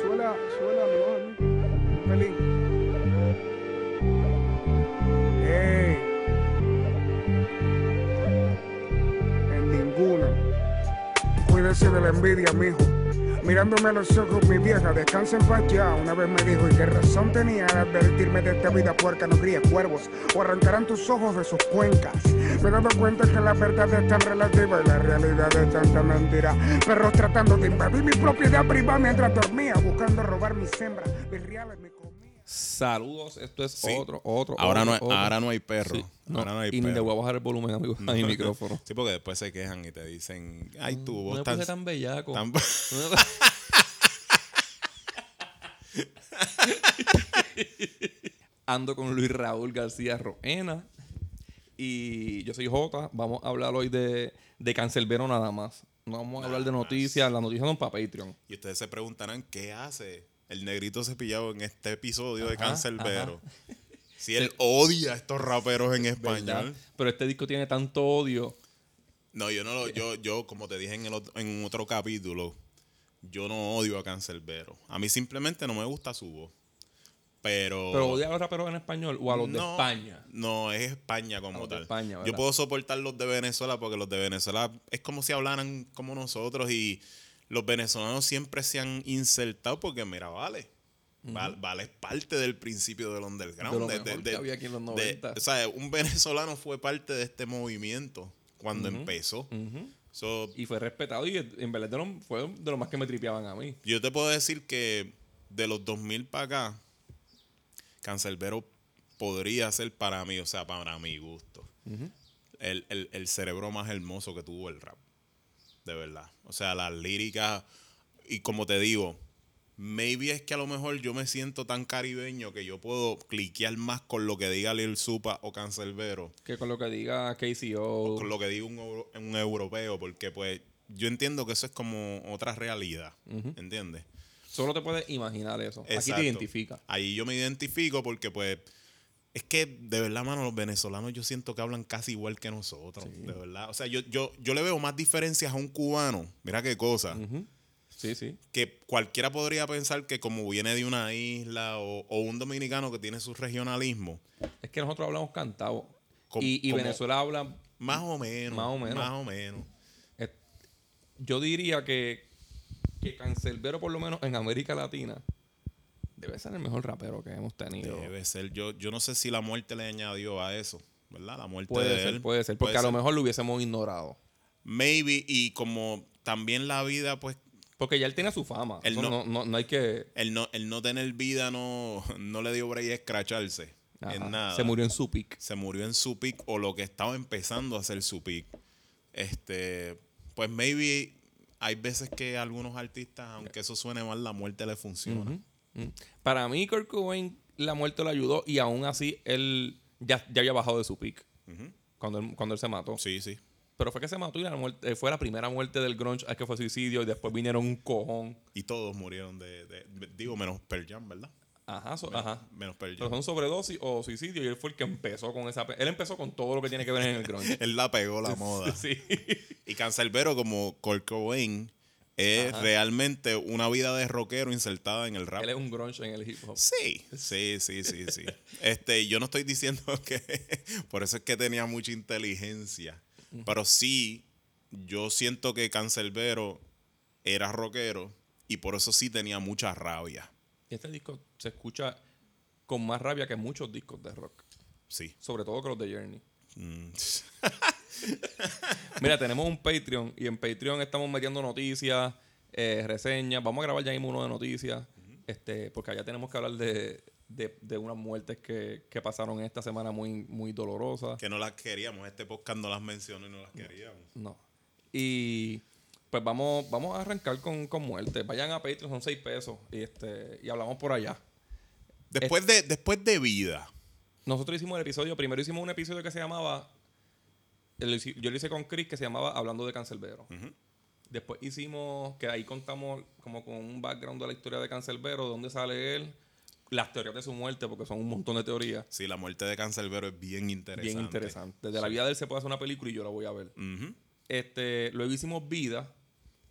suela, suela, mi voz, Pelín. Ey. En ninguna. Cuídese de la envidia, mijo. Mirándome a los ojos, mi vieja, descansa en paz ya. Una vez me dijo, y qué razón tenía al advertirme de esta vida puerca, no críe cuervos, o arrancarán tus ojos de sus cuencas. Me he dado cuenta que la verdad es tan relativa y la realidad es tanta mentira. Perros tratando de invadir mi propiedad privada mientras dormía, buscando robar mis hembras, mis reales, mi. Saludos, esto es Sí. otro, otro. Ahora otro, no, hay- otro. ahora no hay perro. Sí, no, Ahora no hay y ni le voy a bajar el volumen, amigo, a mi micrófono. Sí, porque después se quejan y te dicen, ay, tú, No vos me tan... bellaco. tan- Ando con Luis Raúl García Roena. Y yo soy Jota. Vamos a hablar hoy de, de Cancelbero nada más. No vamos a hablar de noticias. Las noticias son para Patreon. y ustedes se preguntarán, ¿qué hace el negrito cepillado en este episodio de Ajá, Cancelbero? Si él odia a estos raperos en ¿verdad? español. Pero este disco tiene tanto odio. No, yo no lo, yo, yo, como te dije en, el, ot- en otro capítulo, yo no odio a Cancelbero. A mí simplemente no me gusta su voz. Pero. Pero odia a los raperos en español o a los de España. No, es España como los de tal. España, Yo puedo soportar los de Venezuela porque los de Venezuela es como si hablaran como nosotros y los venezolanos siempre se han insertado porque, mira, vale. Val- Vale es parte del principio del underground. De lo mejor que había aquí en los de- 90. o sea, un venezolano fue parte de este movimiento cuando empezó. So, Y fue respetado y en verdad de fue de lo más que me tripeaban a mí. yo te puedo decir que de los 2000 para acá, Cancelbero podría ser para mí, o sea, para mi gusto, el, el- el cerebro más hermoso que tuvo el rap. De verdad. O sea, las líricas, y como te digo, maybe es que a lo mejor yo me siento tan caribeño que yo puedo cliquear más con lo que diga Lil Supa o Cancelbero Que con lo que diga KCO. con lo que diga un, un europeo, porque pues yo entiendo que eso es como otra realidad, ¿entiendes? Solo te puedes imaginar eso. Aquí Exacto. te identifica. Ahí yo me identifico porque pues es que de verdad, mano, los venezolanos yo siento que hablan casi igual que nosotros, de verdad. O sea, yo, yo, yo le veo más diferencias a un cubano, mira qué cosa. Sí, sí. que cualquiera podría pensar que como viene de una isla o, o un dominicano que tiene su regionalismo, Es que nosotros hablamos cantado. Com- y y Venezuela habla. más o menos, Más o menos. más o menos. eh, yo diría que, que Cancelbero, por lo menos en América Latina, debe ser el mejor rapero que hemos tenido. Debe ser. Yo, yo no sé si la muerte le añadió a eso, ¿verdad? La muerte Puede de ser, él. puede ser. Porque Puede a lo mejor lo hubiésemos ignorado. Maybe, y como también la vida, pues, Porque ya él tiene su fama. Él no- no, no, no hay que. el no, el no tener vida no, no le dio break a escracharse Ajá. en nada. Se murió en su pick. Se murió en su pick o lo que estaba empezando a ser su pick. Este, pues maybe hay veces que a algunos artistas, aunque eso suene mal, la muerte le funciona. Para mí, Kurt Cobain, la muerte lo ayudó y aún así él ya, ya había bajado de su pick cuando, él, cuando él se mató. Sí, sí. Pero fue que se mató y la muerte, fue la primera muerte del grunge, es que fue suicidio y después vinieron un cojón. Y todos murieron de, de- digo, menos Pearl Jam, ¿verdad? Ajá, so- ajá. Menos Pearl Pero Jam. son sobredosis o suicidio y él fue el que empezó con esa... Él empezó con todo lo que tiene que ver en el grunge. Él la pegó la moda. sí. Y Cancelbero, como Kurt Cobain, es realmente una vida de rockero insertada en el rap. Él es un grunge en el hip hop. Sí, sí, sí, sí, sí. Este, yo no estoy diciendo que por eso es que tenía mucha inteligencia, pero sí, yo siento que Cancelbero era rockero y por eso sí tenía mucha rabia. Este disco se escucha con más rabia que muchos discos de rock. Sí. Sobre todo que los de Journey. Mm. Mira, tenemos un Patreon y en Patreon estamos metiendo noticias, eh, reseñas. Vamos a grabar ya mismo uno de noticias, este, porque allá tenemos que hablar de, de, de unas muertes que, que pasaron esta semana muy, muy dolorosas. Que no las queríamos. Este podcast no las mencionó y no las queríamos. No. Y pues vamos, vamos a arrancar con, con muertes. Vayan a Patreon, son 6 pesos. Y este, y hablamos por allá. Después de, después de vida. Nosotros hicimos el episodio, primero hicimos un episodio que se llamaba, yo lo hice con Chris, que se llamaba Hablando de Cancelbero. Después hicimos, que ahí contamos como con un background de la historia de Cancelbero, de dónde sale él, las teorías de su muerte, porque son un montón de teorías. Sí, la muerte de Cancelbero es bien interesante. Bien interesante. Desde la vida de él se puede hacer una película y yo la voy a ver. Ujú. Este, luego hicimos vida.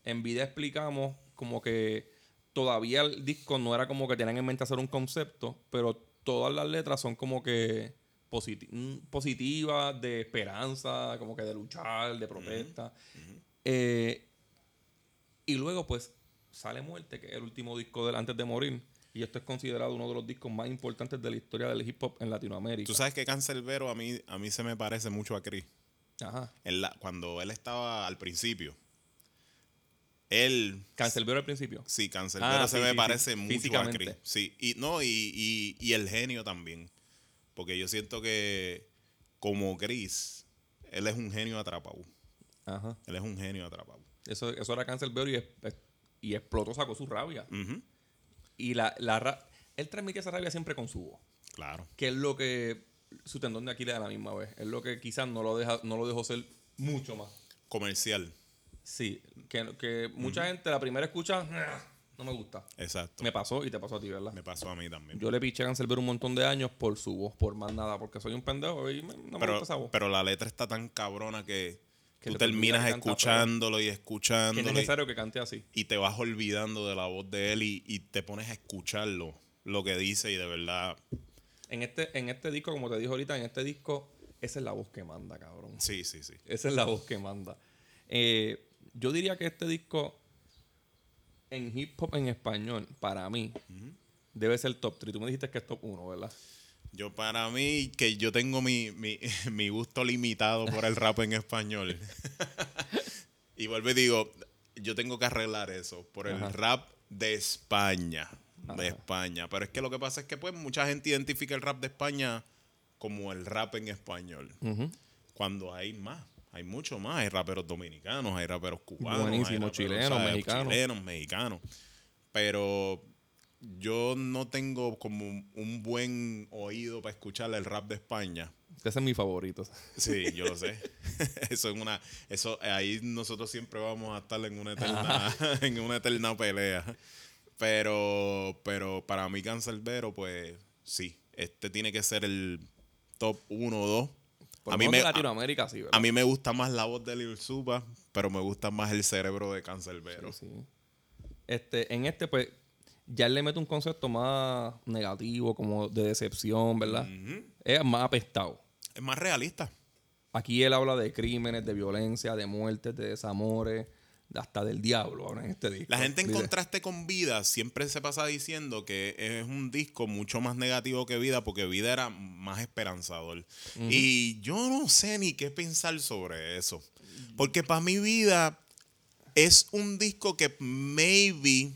En vida explicamos como que todavía el disco no era como que tenían en mente hacer un concepto, pero todas las letras son como que positi- mm, positivas, de esperanza, como que de luchar, de protesta. Eh, y luego, pues, sale Muerte, que es el último disco de él antes de morir. Y esto es considerado uno de los discos más importantes de la historia del hip hop en Latinoamérica. Tú sabes que Cancelbero a mí, a mí se me parece mucho a Chris. Ajá. En la- cuando él estaba al principio, él Cancelbero al principio. Sí, Cancerbero Ah, se sí, me sí, parece sí. mucho a. Chris. Sí, y no, y, y- y el genio también. Porque yo siento que como Chris, él es un genio atrapado. Ajá. Él es un genio atrapado. Eso, eso era Cancelbero y, es- y explotó, sacó su rabia. Ujú, Y la, la ra- él transmitía esa rabia siempre con su voz. Claro. Que es lo que su tendón de Aquiles a la misma vez. Es lo que quizás no lo, deja, no lo dejó ser mucho más. Comercial. Sí, que, que mucha gente la primera escucha, "Ah, no me gusta. Exacto. Me pasó y te pasó a ti, ¿verdad? Me pasó a mí también. Yo le piché a Cancelbero un montón de años por su voz, por más nada, porque soy un pendejo y me- no me gusta esa voz. pero la letra está tan cabrona que, Que tú terminas escuchándolo y que es escuchándolo y, necesario que cante así. y te vas olvidando de la voz de él y, y te pones a escucharlo, lo que dice y de verdad, En este, en este disco, como te dije ahorita, en este disco, esa es la voz que manda, cabrón. sí, sí, sí. Esa es la voz que manda. Eh, yo diría que este disco en hip hop en español, para mí, debe ser top 3. Tú me dijiste que es top 1, ¿verdad? Yo para mí, que yo tengo mi, mi, mi gusto limitado por el rap en español. y vuelvo y digo, yo tengo que arreglar eso por el Ajá. rap de España. De. España. Pero es que lo que pasa es que pues mucha gente identifica el rap de España como el rap en español. Cuando hay más. Hay mucho más. Hay raperos dominicanos, hay raperos cubanos. Buenísimo, hay raperos, chilenos, ¿sabes? mexicanos. Chilenos, mexicanos. Pero yo no tengo como un buen oído para escuchar el rap de España. Ese es mi favorito. Sí, yo lo sé. eso es una, eso ahí nosotros siempre vamos a estar en una eterna, en una eterna pelea. Pero, pero para mí Cancelbero, pues sí, este tiene que ser el top 1 o 2. Por A mí, me, de a, Latinoamérica, sí, ¿verdad? a mí me gusta más la voz de Lil Supa, pero me gusta más el cerebro de Cancelbero. Sí, sí. Este, en este, pues, ya él le mete un concepto más negativo, como de decepción, ¿verdad? Es más apestado. Es más realista. Aquí él habla de crímenes, de violencia, de muertes, de desamores, de hasta del diablo ahora en este disco. La gente en contraste con Vida siempre se pasa diciendo que es un disco mucho más negativo que Vida porque Vida era más esperanzador. Y yo no sé ni qué pensar sobre eso. Porque para mi Vida es un disco que maybe,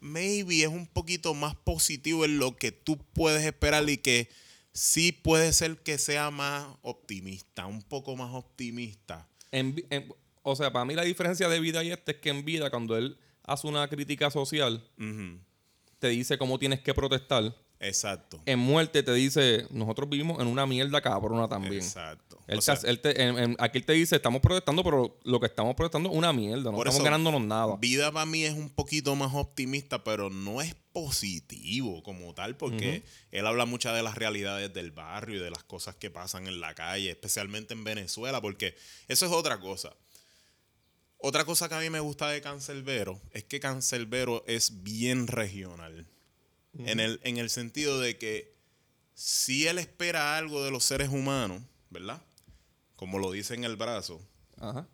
maybe es un poquito más positivo en lo que tú puedes esperar y que sí puede ser que sea más optimista, un poco más optimista. en- o sea, para mí la diferencia de vida y este es que en vida, cuando él hace una crítica social, te dice cómo tienes que protestar. Exacto. En muerte te dice, nosotros vivimos en una mierda cabrona también. Exacto. Él O te sea, hace- él te- en- en- aquí él te dice, estamos protestando, pero lo que estamos protestando es una mierda. No estamos eso, ganándonos nada. Vida para mí es un poquito más optimista, pero no es positivo como tal, porque él habla muchas de las realidades del barrio y de las cosas que pasan en la calle, especialmente en Venezuela, porque eso es otra cosa. Otra cosa que a mí me gusta de Cancelbero es que Cancelbero es bien regional. en, el, en el sentido de que si él espera algo de los seres humanos, ¿verdad? Como lo dice en el brazo, Ajá.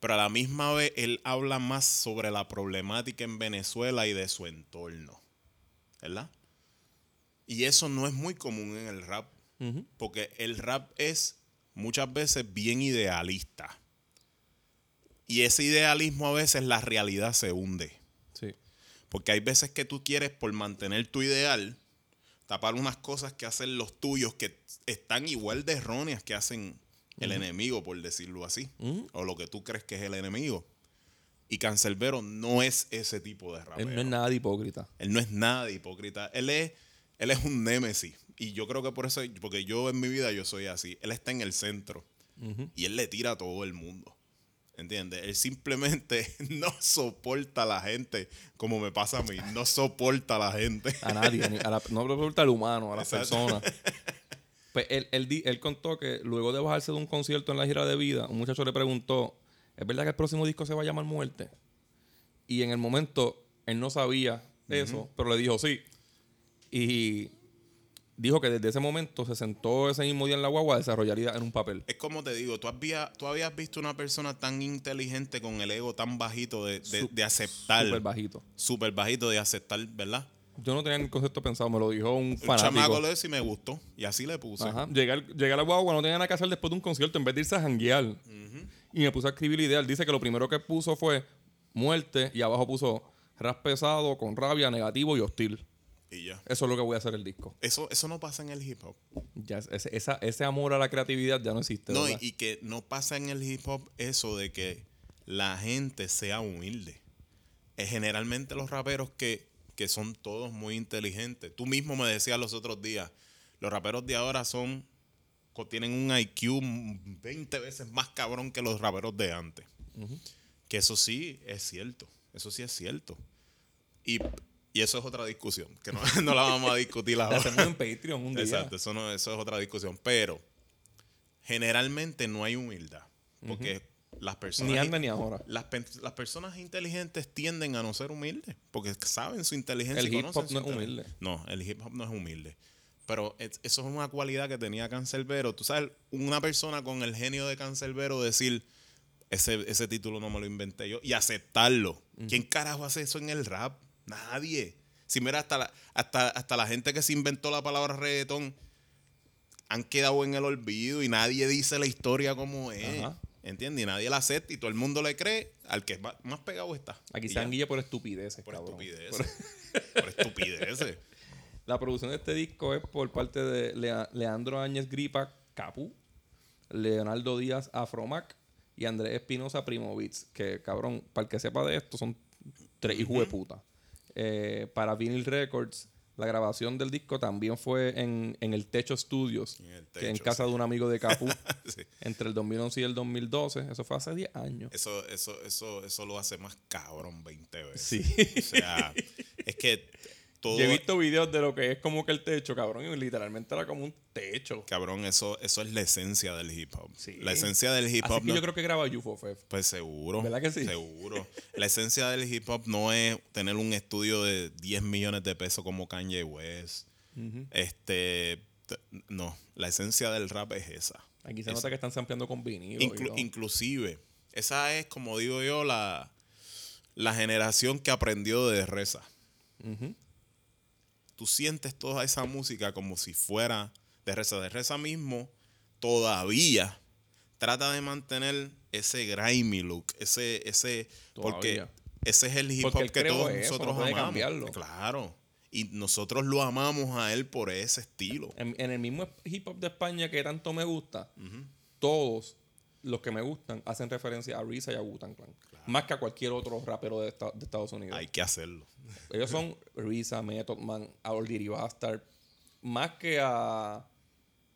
pero a la misma vez él habla más sobre la problemática en Venezuela y de su entorno, ¿verdad? Y eso no es muy común en el rap, porque el rap es muchas veces bien idealista. Y ese idealismo a veces la realidad se hunde. Sí. Porque hay veces que tú quieres, por mantener tu ideal, tapar unas cosas que hacen los tuyos que están igual de erróneas que hacen el enemigo, por decirlo así. O lo que tú crees que es el enemigo. Y Cancelbero no es ese tipo de rapero. Él no es nada de hipócrita. Él no es nada de hipócrita. Él es, él es un némesis. Y yo creo que por eso, porque yo en mi vida yo soy así. Él está en el centro. Y él le tira a todo el mundo. ¿Entiendes? Él simplemente no soporta a la gente como me pasa a mí. No soporta a la gente. A nadie. a la- no le importa al humano, a las personas. Pues él, él, él contó que luego de bajarse de un concierto en la gira de vida, un muchacho le preguntó, ¿es verdad que el próximo disco se va a llamar Muerte? Y en el momento Él no sabía eso, pero le dijo sí. Y dijo que desde ese momento se sentó ese mismo día en la guagua a desarrollar ideas en un papel. Es como te digo, tú habías, tú habías visto una persona tan inteligente con el ego tan bajito de, de, aceptar. Súper bajito. Súper bajito de aceptar, ¿verdad? Yo no tenía ni el concepto pensado, me lo dijo un Un chamaco fanático. lo hizo y me gustó. Y así le puse. Ajá. Llegué, al- llegué a la guagua, no tenía nada que hacer después de un concierto, en vez de irse a janguear. Y me puse a escribir ideal. Dice que lo primero que puso fue muerte y abajo puso ras pesado, con rabia, negativo y hostil. Y ya. Eso es lo que voy a hacer el disco. Eso, eso no pasa en el hip hop. Ya, ese, esa- ese amor a la creatividad ya no existe. No, y, y que no pasa en el hip hop eso de que la gente sea humilde. Es generalmente los raperos que, que son todos muy inteligentes. Tú mismo me decías los otros días, los raperos de ahora son tienen un IQ 20 veces más cabrón que los raperos de antes. Que eso sí es cierto. Eso sí es cierto. Y, y eso es otra discusión, que no, no la vamos a discutir La ahora. hacemos en Patreon un día. Exacto, eso, no, eso es otra discusión. Pero generalmente no hay humildad. Porque las personas. Ni anda ni ahora. Las, las personas inteligentes tienden a no ser humildes. Porque saben su inteligencia. El y hip hop no es humilde. No, el hip hop no es humilde. Pero es- eso es una cualidad que tenía Cancelbero. Tú sabes, una persona con el genio de Cancelbero decir. Ese, ese título no me lo inventé yo. Y aceptarlo. ¿Quién carajo hace eso en el rap? Nadie. Si mira, hasta la, hasta, hasta la gente que se inventó la palabra reggaetón han quedado en el olvido y nadie dice la historia como es. Ajá. ¿Entiendes? Y nadie la acepta y todo el mundo le cree al que más, más pegado está. Aquí se anguilla por estupideces, Por cabrón. estupideces. Por estupideces. La producción de este disco es por parte de Lea- Leandro Áñez Gripa, Capu, Leonardo Díaz, Afromac y Andrés Espinosa, Primo Beats. Que, cabrón, para el que sepa de esto, son tres hijos de puta. Eh, para Vinyl Records, la grabación del disco también fue en, en el Techo Studios, En el que en Techo, casa sí. de un amigo de Capu, Sí. entre el 2011 y el 2012. Eso fue hace 10 años. Eso, eso, eso, eso lo hace más cabrón 20 veces. Sí. O sea, es que todo. Yo he visto videos de lo que es como que el techo, cabrón, y literalmente era como un Cabrón, eso, eso es la esencia del hip hop. Sí. La esencia del hip Así hop. que no- yo creo que graba UFO Fef. Pues seguro. ¿Verdad que sí? Seguro. La esencia del hip hop no es tener un estudio de 10 millones de pesos como Kanye West. Este. No, la esencia del rap es esa. Aquí se nota que están sampleando con vinilo. Inclu- inclusive, esa es, como digo yo, la, la generación que aprendió de Reza. Tú sientes toda esa música como si fuera de Reza. De Reza mismo todavía trata de mantener ese grimy look, ese, ese, porque Todavía. ese es el hip Porque hop que todos eso, nosotros no amamos. cambiarlo. Claro. Y nosotros lo amamos a él por ese estilo. En, en el mismo hip hop de España que tanto me gusta, todos los que me gustan hacen referencia a Risa y a Wu-Tang Clan. Más que a cualquier otro rapero de, esta- de Estados Unidos. Hay que hacerlo. Ellos son Risa, Method Man, Old Bastard. Más que a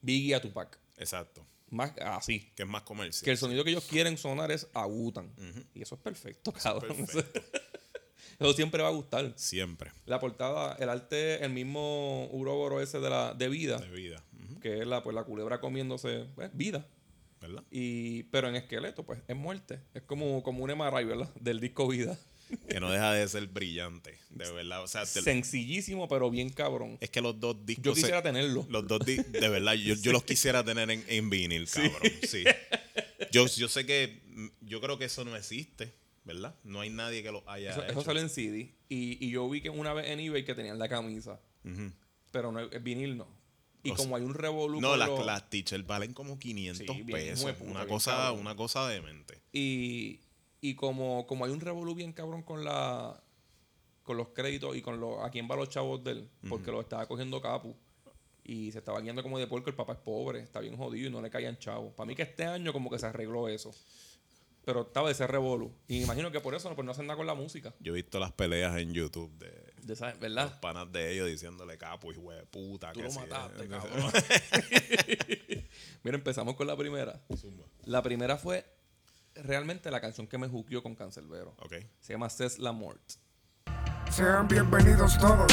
Biggie a Tupac. Exacto. Más así. Que es más comercial. Que el sonido que ellos quieren sonar es a Wu-Tang. Y eso es perfecto, cabrón. perfecto. Eso siempre va a gustar. Siempre. La portada, el arte, el mismo Uroboro ese de la de vida, De vida. Que es la, pues, la culebra comiéndose pues, vida. ¿Verdad? Y, pero en esqueleto, pues, es muerte. Es como, como un MRI, ¿verdad? Del disco Vida. Que no deja de ser brillante. De verdad. O sea, te- Sencillísimo, pero bien cabrón. es que los dos discos. Yo se- quisiera tenerlo. Los dos di- de verdad, yo, yo los quisiera tener en, en vinil, cabrón. Sí. Yo, yo sé que. Yo creo que eso no existe, ¿verdad? No hay nadie que lo haya. Eso, hecho. eso sale en CD. Y, y yo vi que una vez en eBay que tenían la camisa. Pero no, el vinil no. Y O como hay un revolú No, las, los- las t-shirts valen como 500 Sí, bien, pesos. una, cosa, cabrón. una cosa demente. Y, y como, como hay un revolú bien cabrón con la con los créditos y con los a quién va los chavos de él, porque lo estaba cogiendo Capu y se estaba guiando como de puerco, el papá es pobre, está bien jodido y no le caían chavos. Para mí que este año como que se arregló eso. Pero estaba ese revolú. Y me imagino que por eso pues, no hacen nada con la música. Yo he visto las peleas en YouTube de De esa- los ¿Verdad? panas de ellos diciéndole capo, hijo de puta. Tú que lo sí". mataste, cabrón. Mira, empezamos con la primera. Zumba. La primera fue realmente la canción que me juqueó con Cancelbero. Ok. Se llama Cess la Mort. Sean bienvenidos todos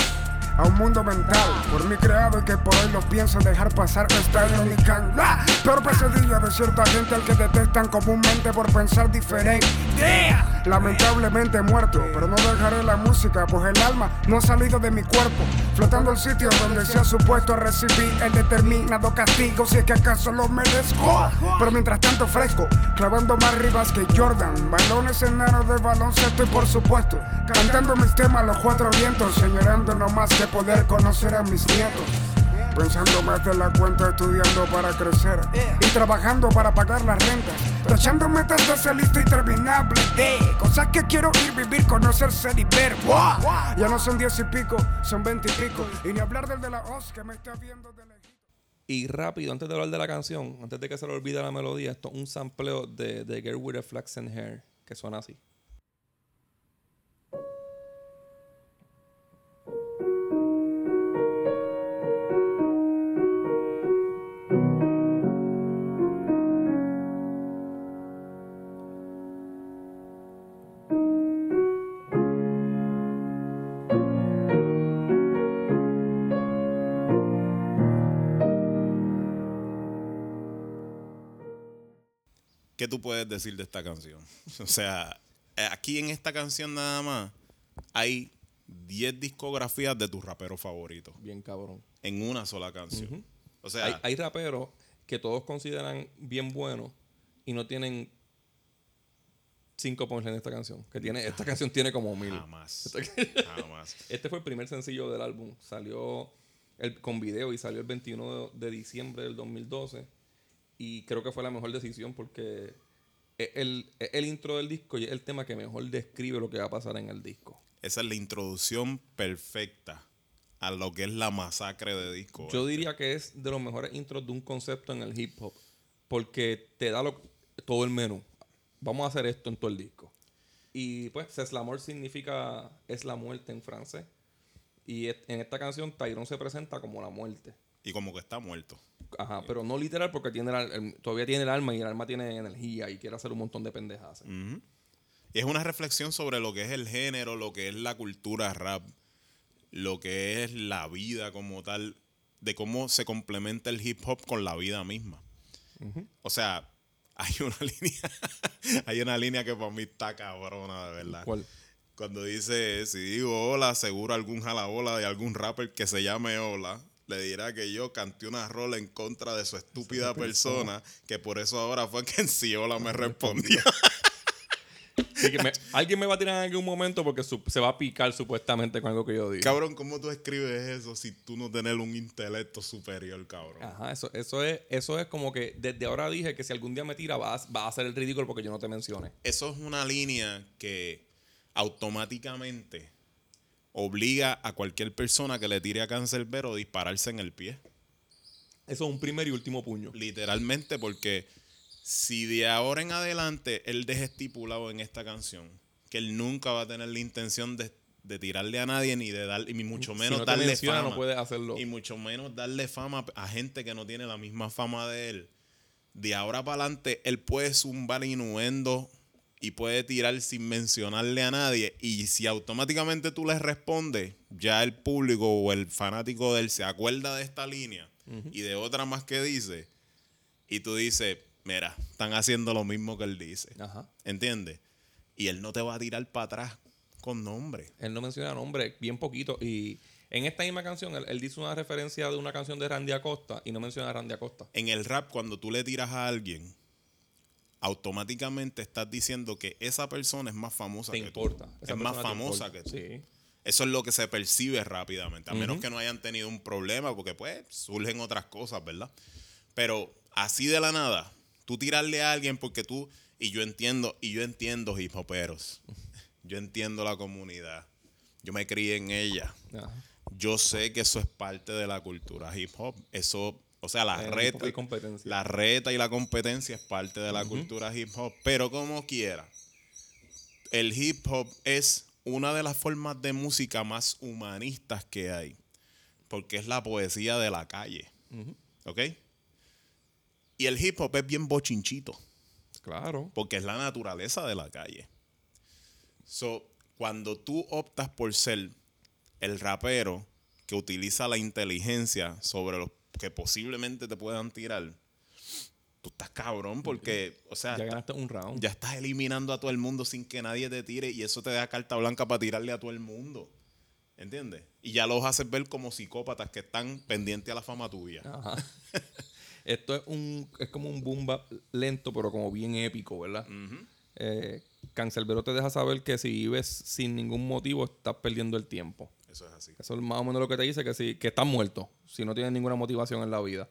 a un mundo mental por mí creado y que por hoy lo pienso dejar pasar esta Can. ¡Ah! Peor pesadilla de cierta gente al que detestan comúnmente por pensar diferente. Yeah. Lamentablemente muerto. Pero no dejaré la música, pues el alma no ha salido de mi cuerpo. Flotando el sitio donde se ha supuesto recibir el determinado castigo, si es que acaso lo merezco. Pero mientras tanto fresco, clavando más ribas que Jordan. Balones enanos de baloncesto y por supuesto, cantando mis temas a los cuatro vientos, señorando no más que poder conocer a mis nietos. Pensando más de la cuenta, estudiando para crecer y trabajando para pagar las rentas. Tachando metas de esa lista interminable de cosas que quiero ir, vivir, conocer, ser y ver. ¡Wow! Ya no son diez y pico, son veinte y pico. Y ni hablar del de la Oz que me está viendo de lejito. Y rápido, antes de hablar de la canción, antes de que se le olvide la melodía, esto es un sampleo de, de Girl with a Flaxen Hair, que suena así. ¿Qué tú puedes decir de esta canción? O sea, eh, aquí en esta canción nada más hay 10 discografías de tus raperos favoritos Bien cabrón. en una sola canción. O sea, Hay, hay raperos que todos consideran bien buenos y no tienen cinco points en esta canción. Que tiene, esta canción tiene como mil. jamás. jamás. Este fue el primer sencillo del álbum. Salió el, con video y salió el 21 de, de diciembre del 2012. Y creo que fue la mejor decisión porque es el, es el intro del disco y es el tema que mejor describe lo que va a pasar en el disco. Esa es la introducción perfecta a lo que es la masacre de disco. Yo diría que es de los mejores intros de un concepto en el hip hop. Porque te da lo- todo el menú. Vamos a hacer esto en todo el disco. Y pues, C'est la mort significa es la muerte en francés. Y en esta canción, Tyrone se presenta como la muerte. Y como que está muerto. Ajá, pero no literal porque tiene el- el- todavía tiene el alma y el alma tiene energía y quiere hacer un montón de. Y es una reflexión sobre lo que es el género, lo que es la cultura rap, lo que es la vida como tal, de cómo se complementa el hip hop con la vida misma. O sea, hay una línea, hay una línea que para mí está cabrona, de verdad. ¿Cuál? Cuando dice, si digo hola, seguro algún jalabola de algún rapper que se llame hola, le dirá que yo canté una rola en contra de su estúpida persona, que por eso ahora fue que en sí hola me respondió. Así que me- alguien me va a tirar en algún momento porque su- se va a picar supuestamente con algo que yo diga. Cabrón, ¿cómo tú escribes eso si tú no tienes un intelecto superior, cabrón? Ajá, eso, eso, es, eso es como que desde ahora dije que si algún día me tira vas, va a hacer el ridículo porque yo no te mencione. Eso es una línea que automáticamente obliga a cualquier persona que le tire a Cancerbero a dispararse en el pie. Eso es un primer y último puño. Literalmente, porque si de ahora en adelante él deja estipulado en esta canción que él nunca va a tener la intención de, de tirarle a nadie ni de dar, y mucho Si menos no darle menciona, fama. no puedes hacerlo. Y mucho menos darle fama a gente que no tiene la misma fama de él. De ahora para adelante, él puede zumbar innuendo y puede tirar sin mencionarle a nadie. Y si automáticamente tú le respondes, ya el público o el fanático de él se acuerda de esta línea y de otra más que dice. Y tú dices, mira, están haciendo lo mismo que él dice. Ajá. ¿Entiendes? Y él no te va a tirar para atrás con nombre. Él no menciona nombre, bien poquito. Y en esta misma canción, él, él dice una referencia de una canción de Randy Acosta y no menciona a Randy Acosta. en el rap, cuando tú le tiras a alguien, automáticamente estás diciendo que esa persona es más famosa Te que importa. tú. Esa Es más famosa que tú. Sí. Eso es lo que se percibe rápidamente. A menos que no hayan tenido un problema, porque pues surgen otras cosas, ¿verdad? Pero así de la nada, tú tirarle a alguien porque tú, y yo entiendo, y yo entiendo hip hoperos. Yo entiendo la comunidad. Yo me crié en ella. Yo sé que eso es parte de la cultura hip hop. Eso, o sea, la reta, competencia. la reta y la competencia es parte de la cultura hip hop. Pero como quiera, el hip hop es una de las formas de música más humanistas que hay. Porque es la poesía de la calle. ¿Ok? Y el hip hop es bien bochinchito Claro. porque es la naturaleza de la calle. So, cuando tú optas por ser el rapero que utiliza la inteligencia sobre los que posiblemente te puedan tirar, tú estás cabrón porque, o sea, Ya ganaste un round. ya estás eliminando a todo el mundo sin que nadie te tire y eso te da carta blanca para tirarle a todo el mundo. ¿Entiendes? Y ya los haces ver como psicópatas que están pendientes a la fama tuya. Ajá. Esto es un es como un boom bap lento, pero como bien épico, ¿verdad? Eh, Cancelbero te deja saber que si vives sin ningún motivo, estás perdiendo el tiempo. Eso es así. Eso es más o menos lo que te dice, que, si, que estás muerto, si no tienes ninguna motivación en la vida.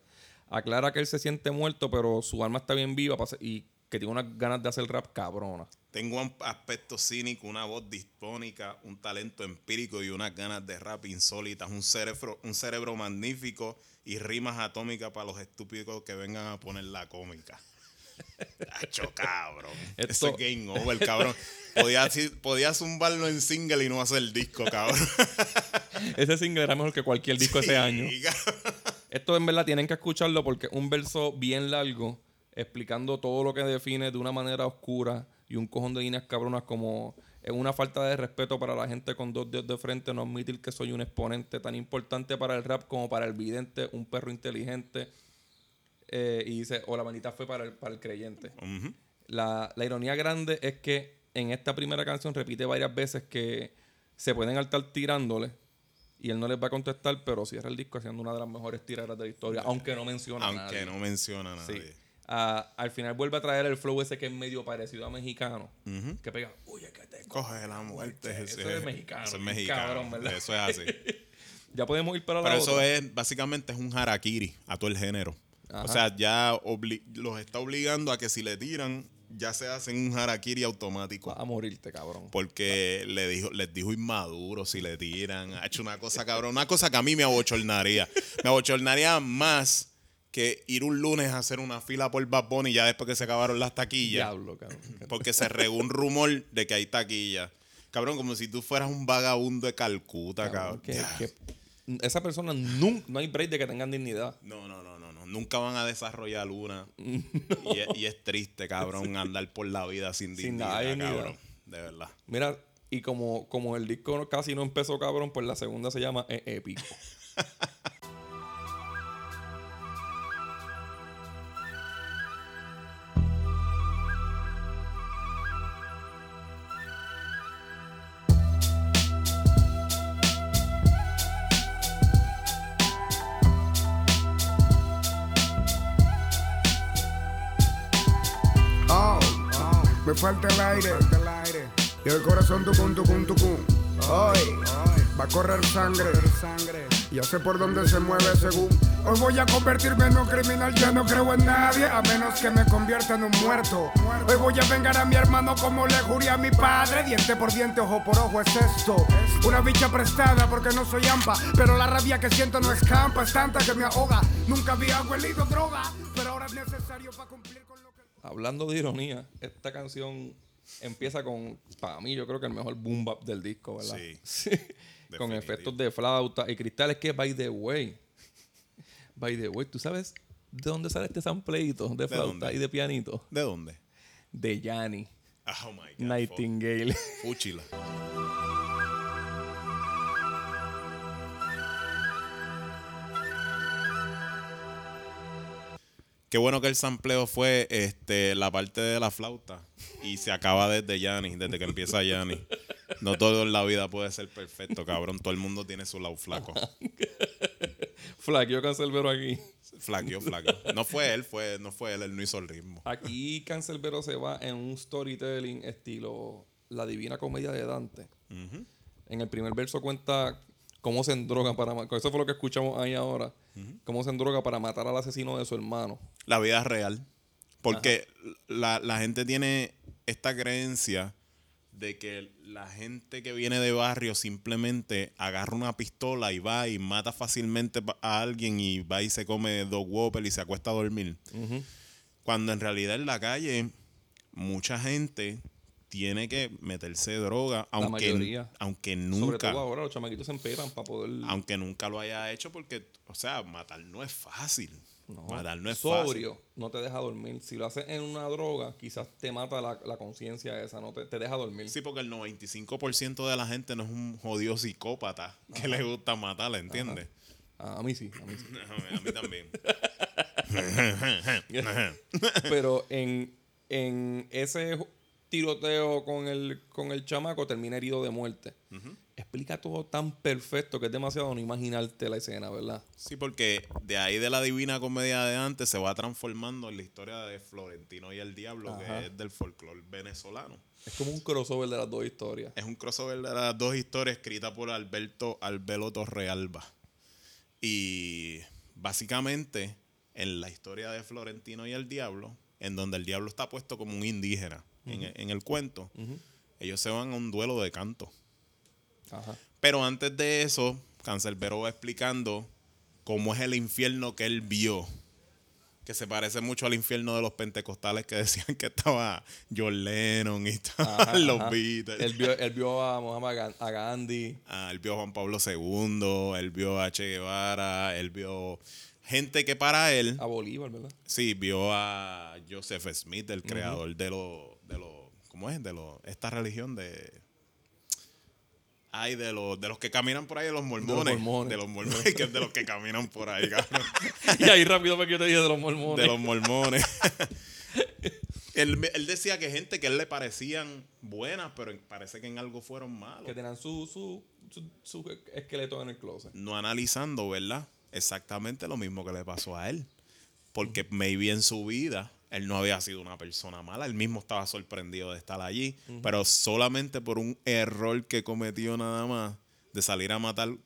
Aclara que él se siente muerto, pero su alma está bien viva y que tiene unas ganas de hacer rap cabrona. Tengo un aspecto cínico, una voz dispónica, un talento empírico y unas ganas de rap insólitas, un cerebro, un cerebro magnífico y rimas atómicas para los estúpidos que vengan a poner la cómica. Tacho, cabrón. Eso Esto- es game over, cabrón. Podía, podía zumbarlo en single y no hacer el disco, cabrón. Ese single era mejor que cualquier disco ese año. Cabrón. Esto en verdad tienen que escucharlo porque un verso bien largo explicando todo lo que define de una manera oscura y un cojón de líneas cabronas como es una falta de respeto para la gente con dos dedos de frente no admitir que soy un exponente tan importante para el rap como para el vidente, un perro inteligente. Eh, y dice, o la manita fue para el, para el creyente. La, la ironía grande es que en esta primera canción repite varias veces que se pueden estar tirándole y él no les va a contestar, pero cierra el disco haciendo una de las mejores tiradas de la historia, aunque no menciona Aunque nadie. no menciona a Sí. nadie. Ah, al final vuelve a traer el flow ese que es medio parecido a mexicano, que pega, oye, que te Coge la muerte. Eso es mexicano, Eso es mexicano. cabrón, ¿verdad? Eso es así. Ya podemos ir para la Pero eso otra. es, básicamente es un harakiri a todo el género. Ajá. O sea, ya los está obligando a que si le tiran, ya se hacen un harakiri automático. Vas a morirte, cabrón. Porque le dijo, les dijo inmaduro si le tiran. Ha hecho una cosa, cabrón. Una cosa que a mí me abochornaría. Me abochornaría más que ir un lunes a hacer una fila por Bad Bunny ya después que se acabaron las taquillas. Diablo, cabrón. Porque se regó un rumor de que hay taquillas. Cabrón, como si tú fueras un vagabundo de Calcuta, cabrón. que- Ya. que esa persona nunca, no hay break de que tengan dignidad. No, no, no, no. Nunca van a desarrollar una. Y, es, y es triste, cabrón, andar por la vida sin Sin dignidad, nada cabrón. De verdad. Mira, y como, como el disco casi no empezó cabrón, pues la segunda se llama E- Épico. aire. Y el corazón tucum, tucum, tucum. Hoy va a correr sangre. Ya sé por dónde se mueve según. Hoy voy a convertirme en un criminal. Ya no creo en nadie a menos que me convierta en un muerto. Hoy voy a vengar a mi hermano como le juré a mi padre. Diente por diente, ojo por ojo es esto. Una bicha prestada porque no soy ampa. Pero la rabia que siento no es campa. Es tanta que me ahoga. Nunca había huelido droga. Pero ahora es necesario para cumplir con lo que. Hablando de ironía, esta canción empieza con, para mí, yo creo que el mejor boom bap del disco, ¿verdad? Sí. con efectos de flauta y cristales que, by the way, by the way, ¿tú sabes de dónde sale este sampleito de flauta y de pianito? ¿De dónde? De Yanni Oh my God. Nightingale. Fúchila. Qué bueno que el sampleo fue este, la parte de la flauta y se acaba desde Yanni, desde que empieza Yanni. No todo en la vida puede ser perfecto, cabrón. Todo el mundo tiene su lado flaco. Yo cancelbero aquí. Flaqueo, flaqueo. No fue él, fue, no fue él, él no hizo el ritmo. Aquí Cancelbero se va en un storytelling estilo La Divina Comedia de Dante. En el primer verso cuenta cómo se endroga para matar. Eso fue lo que escuchamos ahí ahora. Cómo se endroga para matar al asesino de su hermano. La vida real. Porque la, la gente tiene esta creencia de que la gente que viene de barrio simplemente agarra una pistola y va y mata fácilmente a alguien y va y se come dos Whopper y se acuesta a dormir. Cuando en realidad en la calle mucha gente tiene que meterse droga, aunque, aunque Sobre nunca, todo ahora los chamaquitos se emperan para poder... aunque nunca lo haya hecho porque, o sea, matar no es fácil. No, matar no es fácil. sobrio, no te deja dormir. Si lo haces en una droga, quizás te mata la, la conciencia esa, no te, te deja dormir. Sí, porque el 95% de la gente no es un jodido psicópata que le gusta matar, ¿entiendes? A mí sí, a mí sí. A mí, también. Pero en, en ese tiroteo con el, con el chamaco termina herido de muerte. Explica todo tan perfecto que es demasiado no imaginarte la escena, ¿verdad? Sí, porque de ahí de la divina comedia de antes se va transformando en la historia de Florentino y el Diablo, Ajá. que es del folclore venezolano. Es como un crossover de las dos historias. Es un crossover de las dos historias escritas por Alberto Albelo Torrealba. Y básicamente en la historia de Florentino y el Diablo, en donde el Diablo está puesto como un indígena en, el- en el cuento, ellos se van a un duelo de canto. Ajá. Pero antes de eso, Cancerbero va explicando cómo es el infierno que él vio. Que se parece mucho al infierno de los pentecostales que decían que estaba John Lennon y estaban los ajá. Beatles. Él vio, él vio a Muhammad a Gandhi. Ah, él vio a Juan Pablo II, él vio a Che Guevara, él vio gente que para él, A Bolívar, ¿verdad? sí, vio a Joseph Smith, el creador de los, ¿cómo es? De los, esta religión de, ay, de los, de los que caminan por ahí, de los mormones, mormones. de los mormones, que es de los que caminan por ahí, cabrón, y ahí rápido porque yo te dije de los mormones. de los mormones. él, él decía que gente que a él le parecían buenas, pero parece que en algo fueron malos. Que tenían su, su, su, su esqueleto en el closet. no analizando, ¿verdad? Exactamente lo mismo que le pasó a él. Porque maybe en su vida él no había sido una persona mala. Él mismo estaba sorprendido de estar allí. Pero solamente por un error que cometió nada más de salir a matar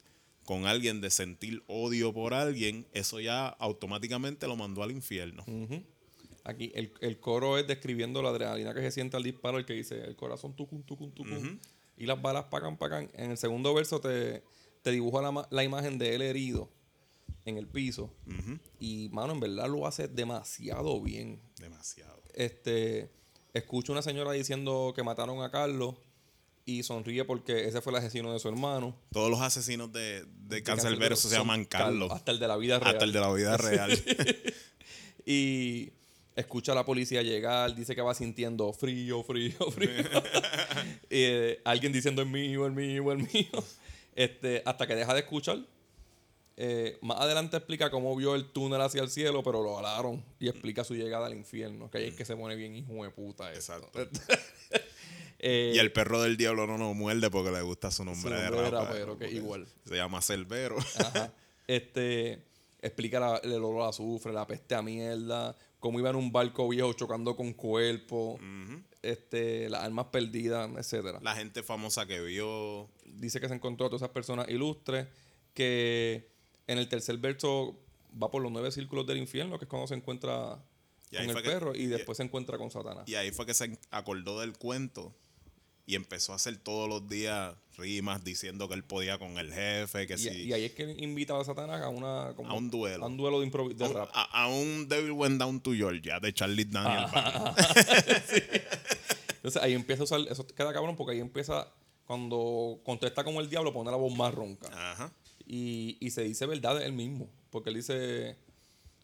con alguien, de sentir odio por alguien, eso ya automáticamente lo mandó al infierno. Aquí el, el coro es describiendo la adrenalina que se siente al disparo, el que dice el corazón tucum, tucum, tucum. Y las balas pacan, pacan. En el segundo verso te, te dibuja la, la imagen de él herido en el piso. Y, mano, en verdad lo hace demasiado bien. Demasiado. Este, escucho una señora diciendo que mataron a Carlos y sonríe porque ese fue el asesino de su hermano. Todos los asesinos de, de Cancerbero se llaman Carlos. Hasta el de la vida real. Hasta el de la vida real. Y escucha a la policía llegar, dice que va sintiendo frío, frío, frío. Y, eh, alguien diciendo el mío, el mío, el mío. Este, hasta que deja de escuchar. Eh, más adelante explica cómo vio el túnel hacia el cielo, pero lo alaron. Y explica su llegada al infierno. Que ahí es que se pone bien hijo de puta. esto. Exacto. Eh, Y el perro del diablo no nos muerde porque le gusta su nombre, Su de nombre de rapero, rapero, que porque igual. Se llama Cerbero. Ajá. Este explica la- el olor a azufre, la peste a mierda, cómo iba en un barco viejo chocando con cuerpo, este, las armas perdidas, etcétera. La gente famosa que vio. Dice que se encontró a todas esas personas ilustres, que en el tercer verso va por los nueve círculos del infierno, que es cuando se encuentra Y con el perro, y y- después se encuentra con Satanás. Y ahí fue que se acordó del cuento y empezó a hacer todos los días rimas diciendo que él podía con el jefe, que Y, sí. y ahí es que invita a Satanás a, una, como- A un duelo. a un duelo de, de a, un- rap. a- a un Devil Went Down to Georgia de Charlie Daniel. Ah. Entonces ahí empieza a usar, eso queda cabrón porque ahí empieza, cuando contesta como el diablo, pone la voz más ronca. Ajá. Y, y se dice verdad de él mismo. Porque él dice,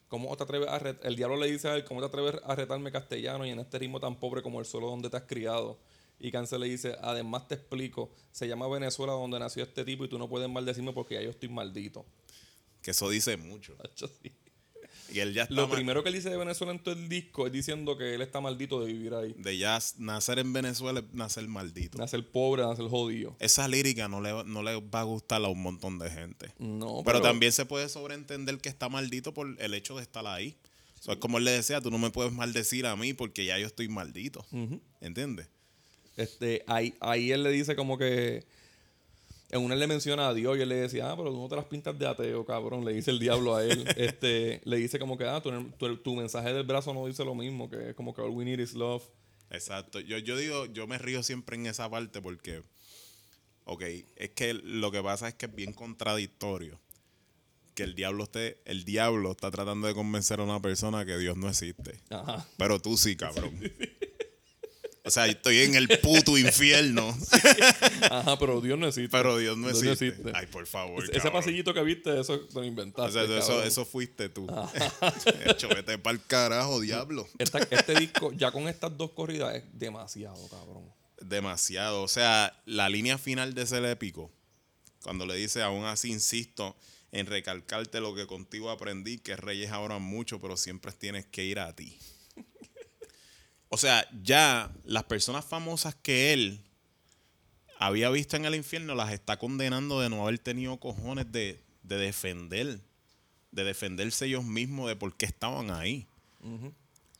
¿cómo te atreves a? El diablo le dice a él, ¿cómo te atreves a retarme castellano y en este ritmo tan pobre como el suelo donde te has criado? Y Cáncer le dice, además te explico, se llama Venezuela donde nació este tipo y tú no puedes maldecirme porque ya yo estoy maldito. Que eso dice mucho. Hacho, sí. Y él ya está Lo mal- primero que él dice de Venezuela en todo el disco es diciendo que él está maldito de vivir ahí. de ya nacer en Venezuela es nacer maldito. Nacer pobre, nacer jodido. Esa lírica no le, no le va a gustar a un montón de gente. No, Pero también se puede sobreentender que está maldito por el hecho de estar ahí. O sea, es como él le decía, tú no me puedes maldecir a mí porque ya yo estoy maldito. ¿Entiendes? Este, ahí, ahí él le dice como que. En una él le menciona a Dios y él le decía, ah, pero tú no te las pintas de ateo, cabrón. Le dice el diablo a él. este, le dice como que, ah, tu, tu- tu mensaje del brazo no dice lo mismo, que es como que all we need is love. Exacto. Yo, yo digo, yo me río siempre en esa parte porque, ok, es que lo que pasa es que es bien contradictorio. Que el diablo esté, el diablo está tratando de convencer a una persona que Dios no existe. Ajá. Pero tú sí, cabrón. O sea, estoy en el puto infierno. Ajá, pero Dios no existe. Pero Dios no Dios existe. Ay, por favor. Ese, ese pasillito que viste, eso te lo O inventaste. sea, eso, fuiste tú. Hecho, vete pa'l carajo, diablo. Esta- este disco, ya con estas dos corridas, es demasiado, cabrón. Demasiado. O sea, la línea final de ese épico, cuando le dice, aún así insisto en recalcarte lo que contigo aprendí, que reyes ahora mucho, pero siempre tienes que ir a ti. O sea, ya las personas famosas que él había visto en el infierno las está condenando de no haber tenido cojones de, de defender, de defenderse ellos mismos de por qué estaban ahí.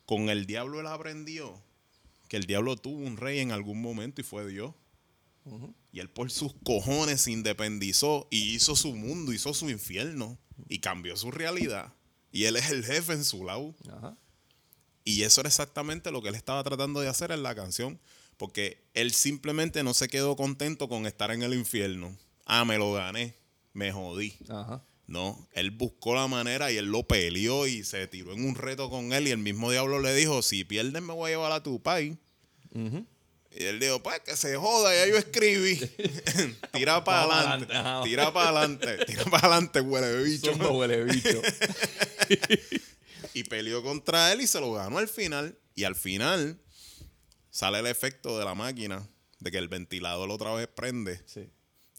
Con el diablo él aprendió que el diablo tuvo un rey en algún momento y fue Dios. Y él por sus cojones se independizó y hizo su mundo, hizo su infierno y cambió su realidad. Y él es el jefe en su lado. Ajá. Y eso era exactamente lo que él estaba tratando de hacer en la canción. Porque él simplemente no se quedó contento con estar en el infierno. Ah, me lo gané, me jodí. Ajá. No, él buscó la manera y él lo peleó y se tiró en un reto con él. Y el mismo diablo le dijo: Si pierdes, me voy a llevar a tu país. Y él dijo, pues que se joda, ya yo escribí. tira para adelante, tira para adelante, tira para adelante, huele bicho. Huele bicho. Y peleó contra él y se lo ganó al final. Y al final sale el efecto de la máquina, de que el ventilador otra vez prende. Sí.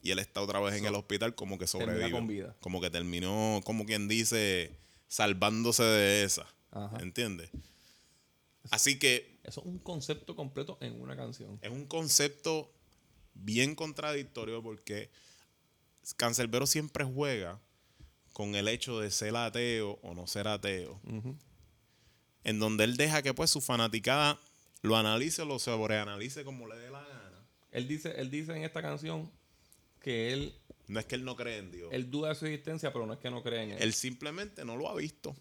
Y él está otra vez en el hospital como que sobrevive. con vida. Como que terminó, como quien dice, salvándose de esa. Ajá. ¿Entiendes? Así que Eso es un concepto completo en una canción. es un concepto bien contradictorio porque Cancerbero siempre juega con el hecho de ser ateo o no ser ateo. En donde él deja que pues su fanaticada lo analice o lo sobreanalice como le dé la gana. Él dice, él dice en esta canción que él, No es que él no cree en Dios. Él, él duda de su existencia, pero no es que no cree en él. simplemente no lo ha visto.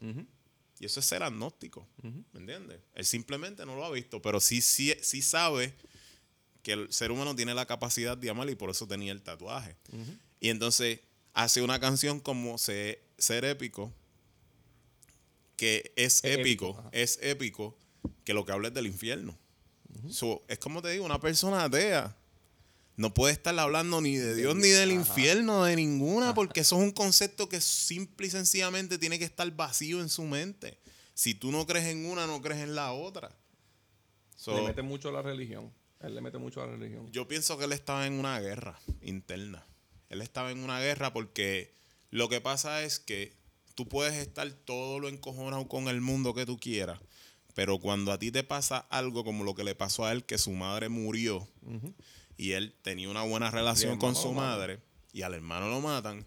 Y eso es ser agnóstico. ¿Me entiendes? Él simplemente no lo ha visto, pero sí, sí, sí sabe que el ser humano tiene la capacidad de amar y por eso tenía el tatuaje. Y entonces hace una canción como Se- Ser Épico, que es épico, es épico, que lo que habla es del infierno. So, es como te digo, una persona atea no puede estar hablando ni de Dios ni del Ajá. infierno, de ninguna, porque eso es un concepto que simple y sencillamente tiene que estar vacío en su mente. Si tú no crees en una, no crees en la otra. So, le mete mucho a la religión. Él le mete mucho a la religión. yo pienso que él estaba en una guerra interna. Él estaba en una guerra porque lo que pasa es que tú puedes estar todo lo encojonado con el mundo que tú quieras, pero cuando a ti te pasa algo como lo que le pasó a él, que su madre murió y él tenía una buena relación con su madre y al hermano lo matan,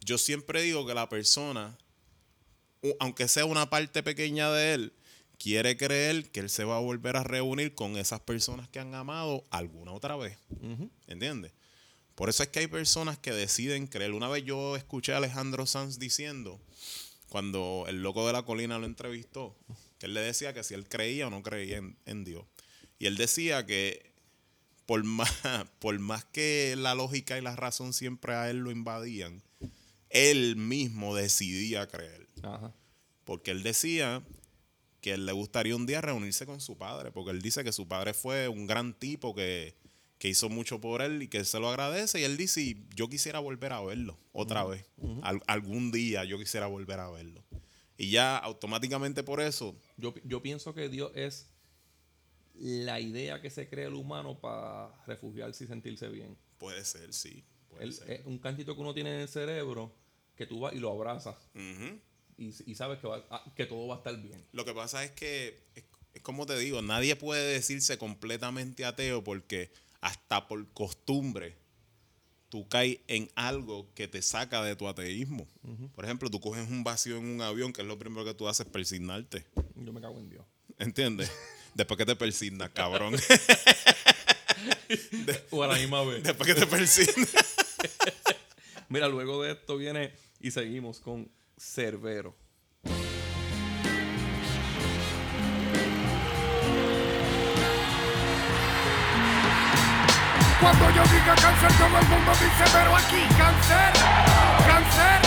yo siempre digo que la persona, aunque sea una parte pequeña de él, quiere creer que él se va a volver a reunir con esas personas que han amado alguna otra vez. Ujú. ¿Entiendes? Por eso es que hay personas que deciden creer. Una vez yo escuché a Alejandro Sanz diciendo, cuando el loco de la colina lo entrevistó, que él le decía que si él creía o no creía en, en Dios. Y él decía que por más, por más que la lógica y la razón siempre a él lo invadían, él mismo decidía creer. Ajá. Porque él decía que él le gustaría un día reunirse con su padre, porque él dice que su padre fue un gran tipo que, que hizo mucho por él y que se lo agradece. Y él dice, "Y yo quisiera volver a verlo otra vez. Al- algún día yo quisiera volver a verlo. Y ya automáticamente por eso, Yo, yo pienso que Dios es la idea que se cree el humano para refugiarse y sentirse bien. puede ser, sí. Puede ser. es un cantito que uno tiene en el cerebro que tú vas y lo abrazas y, y sabes que, va- ah, que todo va a estar bien. Lo que pasa es que, es, es como te digo, nadie puede decirse completamente ateo porque hasta por costumbre tú caes en algo que te saca de tu ateísmo. Por ejemplo, tú coges un vacío en un avión, que es lo primero que tú haces, persignarte. Yo me cago en Dios. ¿Entiendes? Después que te persignas, cabrón. O a la misma vez. Después que te persignas. Mira, luego de esto viene y seguimos con Cerbero. Cuando yo diga cáncer, todo el mundo dice, pero aquí cáncer, cáncer.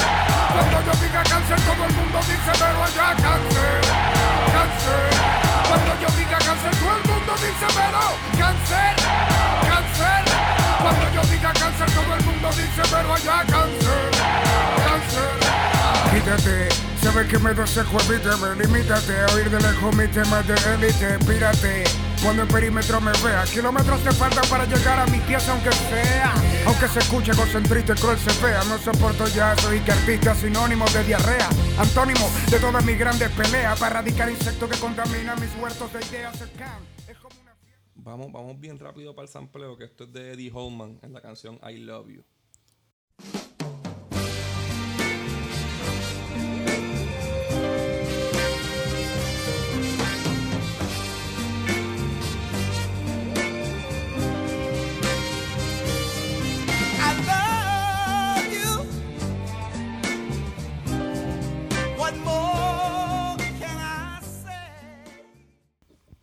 Cuando yo diga cáncer, todo el mundo dice, pero allá cáncer, cáncer. Cuando yo diga cáncer, todo el mundo dice, pero cáncer, cáncer. Cuando yo diga cáncer, todo el mundo dice, pero allá cáncer, cáncer. Quítate, vez que me desejo evíteme, limítate a oír de lejos mis temas de élite, pírate. Cuando el perímetro me vea, kilómetros te faltan para llegar a mi pieza aunque sea. Aunque se escuche concentrito y cruel se vea, no soporto ya, soy que artista sinónimo de diarrea. Antónimo de todas mis grandes peleas para erradicar insectos que contaminan mis huertos de ideas. Vamos, vamos bien rápido para el sampleo, que esto es de Eddie Holman en la canción I Love You.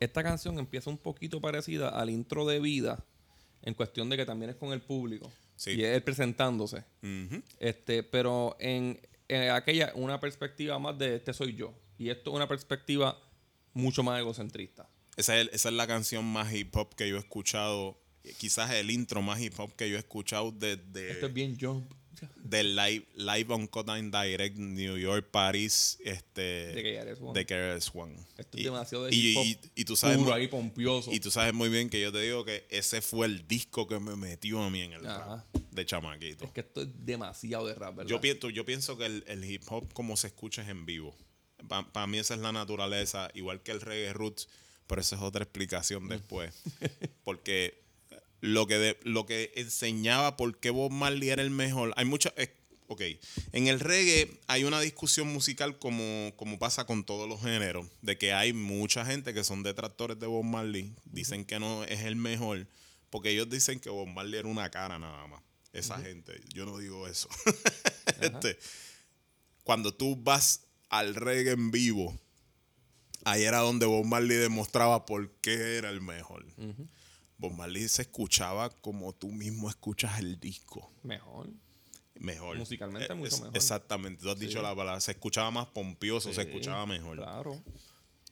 Esta canción empieza un poquito parecida al intro de Vida, en cuestión de que también es con el público. Sí. Y es él presentándose. Este, pero en, en aquella, una perspectiva más de este soy yo. Y esto es una perspectiva mucho más egocentrista. Esa es, esa es la canción más hip hop que yo he escuchado. Quizás el intro más hip hop que yo he escuchado desde Esto es bien del live, live on Cotton Direct, New York, París, este, De KRS-One. de KRS-One. Esto es demasiado de y, y- y tú sabes, puro mu- ahí, pompioso. y tú sabes muy bien que yo te digo que ese fue el disco que me metió a mí en el Ajá. rap de chamaquito. Es que esto es demasiado de rap, ¿verdad? Yo pienso, yo pienso que el, el hip hop como se escucha es en vivo. Para mí esa es la naturaleza, igual que el reggae roots, pero esa es otra explicación después. Porque lo que, de- lo que enseñaba por qué Bob Marley era el mejor, hay mucha... eh, ok, en el reggae hay una discusión musical como, como pasa con todos los géneros, de que hay mucha gente que son detractores de Bob Marley, dicen que no es el mejor, porque ellos dicen que Bob Marley era una cara nada más. Esa gente, yo no digo eso. Este, cuando tú vas al reggae en vivo, ahí era donde Bob Marley demostraba por qué era el mejor. Bob Marley se escuchaba como tú mismo escuchas el disco. Mejor. Mejor. Musicalmente Eh, mucho mejor. Exactamente. Tú has dicho la palabra. Se escuchaba más pompioso, se escuchaba mejor. Claro.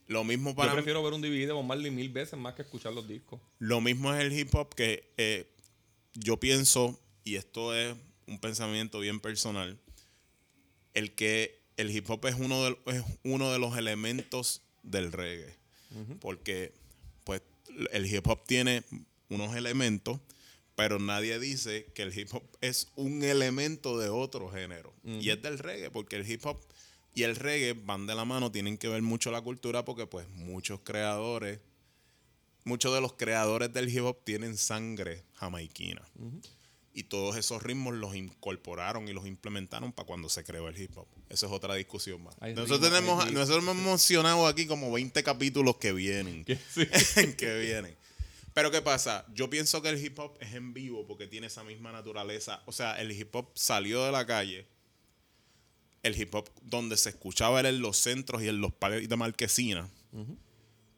Lo mismo Yo para prefiero ver un DVD de Bob Marley mil veces más que escuchar los discos. Lo mismo es el hip hop que eh, yo pienso, y esto es un pensamiento bien personal, el que el hip hop es uno de, es uno de los elementos del reggae. Porque el hip hop tiene unos elementos, pero nadie dice que el hip hop es un elemento de otro género. Y es del reggae, porque el hip hop y el reggae van de la mano, tienen que ver mucho la cultura, porque pues muchos creadores muchos de los creadores del hip hop tienen sangre jamaiquina. Y todos esos ritmos los incorporaron y los implementaron para cuando se creó el hip hop. Esa es otra discusión más. Nosotros, tenemos, nosotros hemos mencionado aquí como 20 capítulos que vienen. Sí. que vienen. Pero ¿qué pasa? Yo pienso que el hip hop es en vivo porque tiene esa misma naturaleza. O sea, el hip hop salió de la calle. El hip hop donde se escuchaba era en los centros y en los parques de marquesina.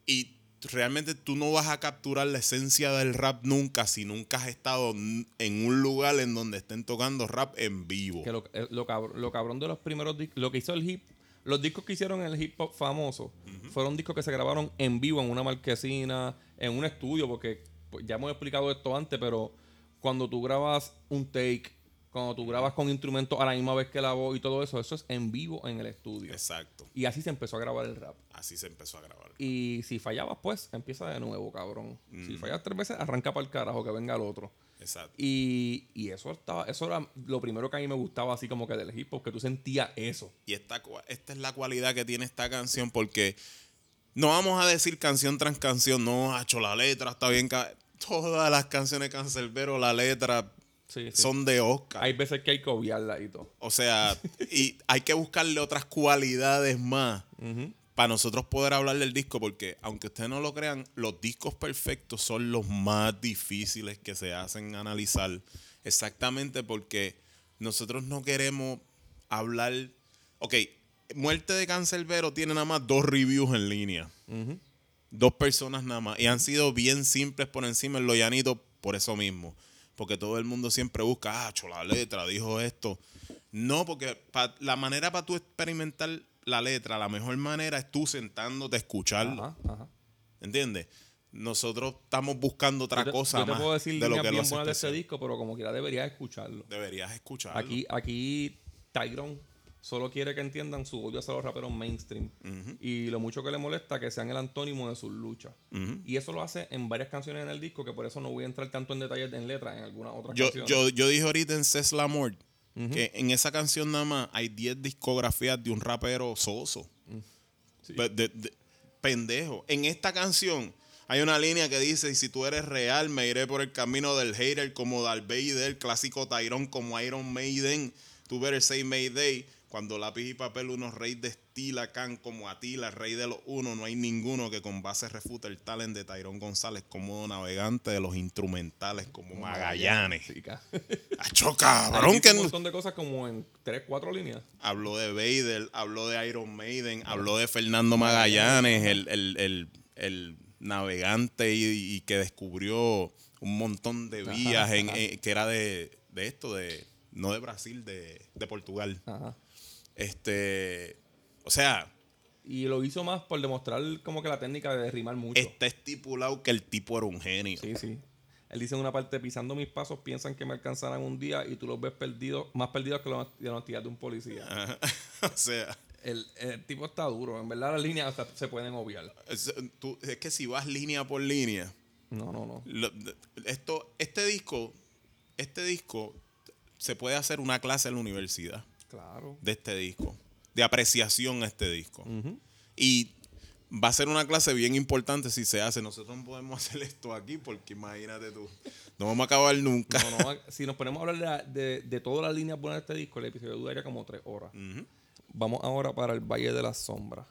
Y realmente tú no vas a capturar la esencia del rap nunca si nunca has estado en un lugar en donde estén tocando rap en vivo. Que lo, eh, lo cabrón de los primeros discos, lo que hizo el hip, los discos que hicieron el hip hop famoso, fueron discos que se grabaron en vivo en una marquesina, en un estudio, porque pues, ya hemos explicado esto antes, pero cuando tú grabas un take, cuando tú grabas con instrumentos a la misma vez que la voz y todo eso, eso es en vivo en el estudio. Exacto. Y así se empezó a grabar el rap. Así se empezó a grabar. Y si fallabas, pues empieza de nuevo, cabrón. Mm. Si fallas tres veces, arranca para el carajo, que venga el otro. Exacto. Y, y eso estaba, eso era lo primero que a mí me gustaba así como que del hip hop, que tú sentías eso. Y esta, esta es la cualidad que tiene esta canción porque no vamos a decir canción tras canción, no, hacho, la letra está bien. Todas las canciones de Cancerbero, la letra Sí, sí. son de Oscar. Hay veces que hay que obviarla y todo. O sea, y hay que buscarle otras cualidades más para nosotros poder hablar del disco, porque aunque ustedes no lo crean, los discos perfectos son los más difíciles que se hacen analizar. Exactamente porque nosotros no queremos hablar. Ok, Muerte de Cancerbero tiene nada más dos reviews en línea. Dos personas nada más. Y han sido bien simples por encima en lo llanito por eso mismo. Porque todo el mundo siempre busca, ah, la letra, dijo esto. No, porque pa- la manera para tú experimentar la letra, la mejor manera es tú sentándote a escucharlo. Ajá, ajá. ¿Entiendes? Nosotros estamos buscando otra Yo te- cosa yo te más puedo decir de lo que lo bien hace buenas de especial. disco, pero como quiera deberías escucharlo. Deberías escucharlo. Aquí, aquí Tyron solo quiere que entiendan su odio hacia los raperos mainstream. Y lo mucho que le molesta que sean el antónimo de sus luchas. Y eso lo hace en varias canciones en el disco, que por eso no voy a entrar tanto en detalles en letras, en algunas otras Yo, canciones. yo, yo dije ahorita en Cess Lamort que en esa canción nada más hay 10 discografías de un rapero soso. Sí. Pe- de- de- pendejo. En esta canción hay una línea que dice, y si tú eres real, me iré por el camino del hater como Darth Vader, clásico Tyrone como Iron Maiden. Tú better say Mayday. Cuando lápiz y papel unos rey de estila can como Atila, rey de los uno, no hay ninguno que con base refute el talent de Tyrone González como navegante de los instrumentales como Magallanes. ¡Acho, cabrón! Que un no- montón de cosas como en tres, cuatro líneas. Habló de Vader, habló de Iron Maiden, habló de Fernando Magallanes, el, el- el- el navegante y, y que descubrió un montón de vías en, en- que era de, de esto, de no de Brasil, de, de Portugal. Ajá. Este, o sea, Y lo hizo más por demostrar como que la técnica de rimar mucho. está estipulado que el tipo era un genio. Sí, sí. Él dice en una parte, pisando mis pasos, piensan que me alcanzarán un día y tú los ves perdidos, más perdidos que la la honestidad de un policía. Ajá. o sea, El, el tipo está duro. En verdad las líneas hasta se pueden obviar. es, tú- es que si vas línea por línea, No, no, no. Lo- esto, este disco, este disco se puede hacer una clase en la universidad Claro. de este disco, de apreciación a este disco. Y va a ser una clase bien importante si se hace. Nosotros no podemos hacer esto aquí porque imagínate tú, no vamos a acabar nunca. No, no, si nos ponemos a hablar de, la- de, de todas las líneas buenas de este disco, el episodio duraría como tres horas. Vamos ahora para el Valle de las Sombras.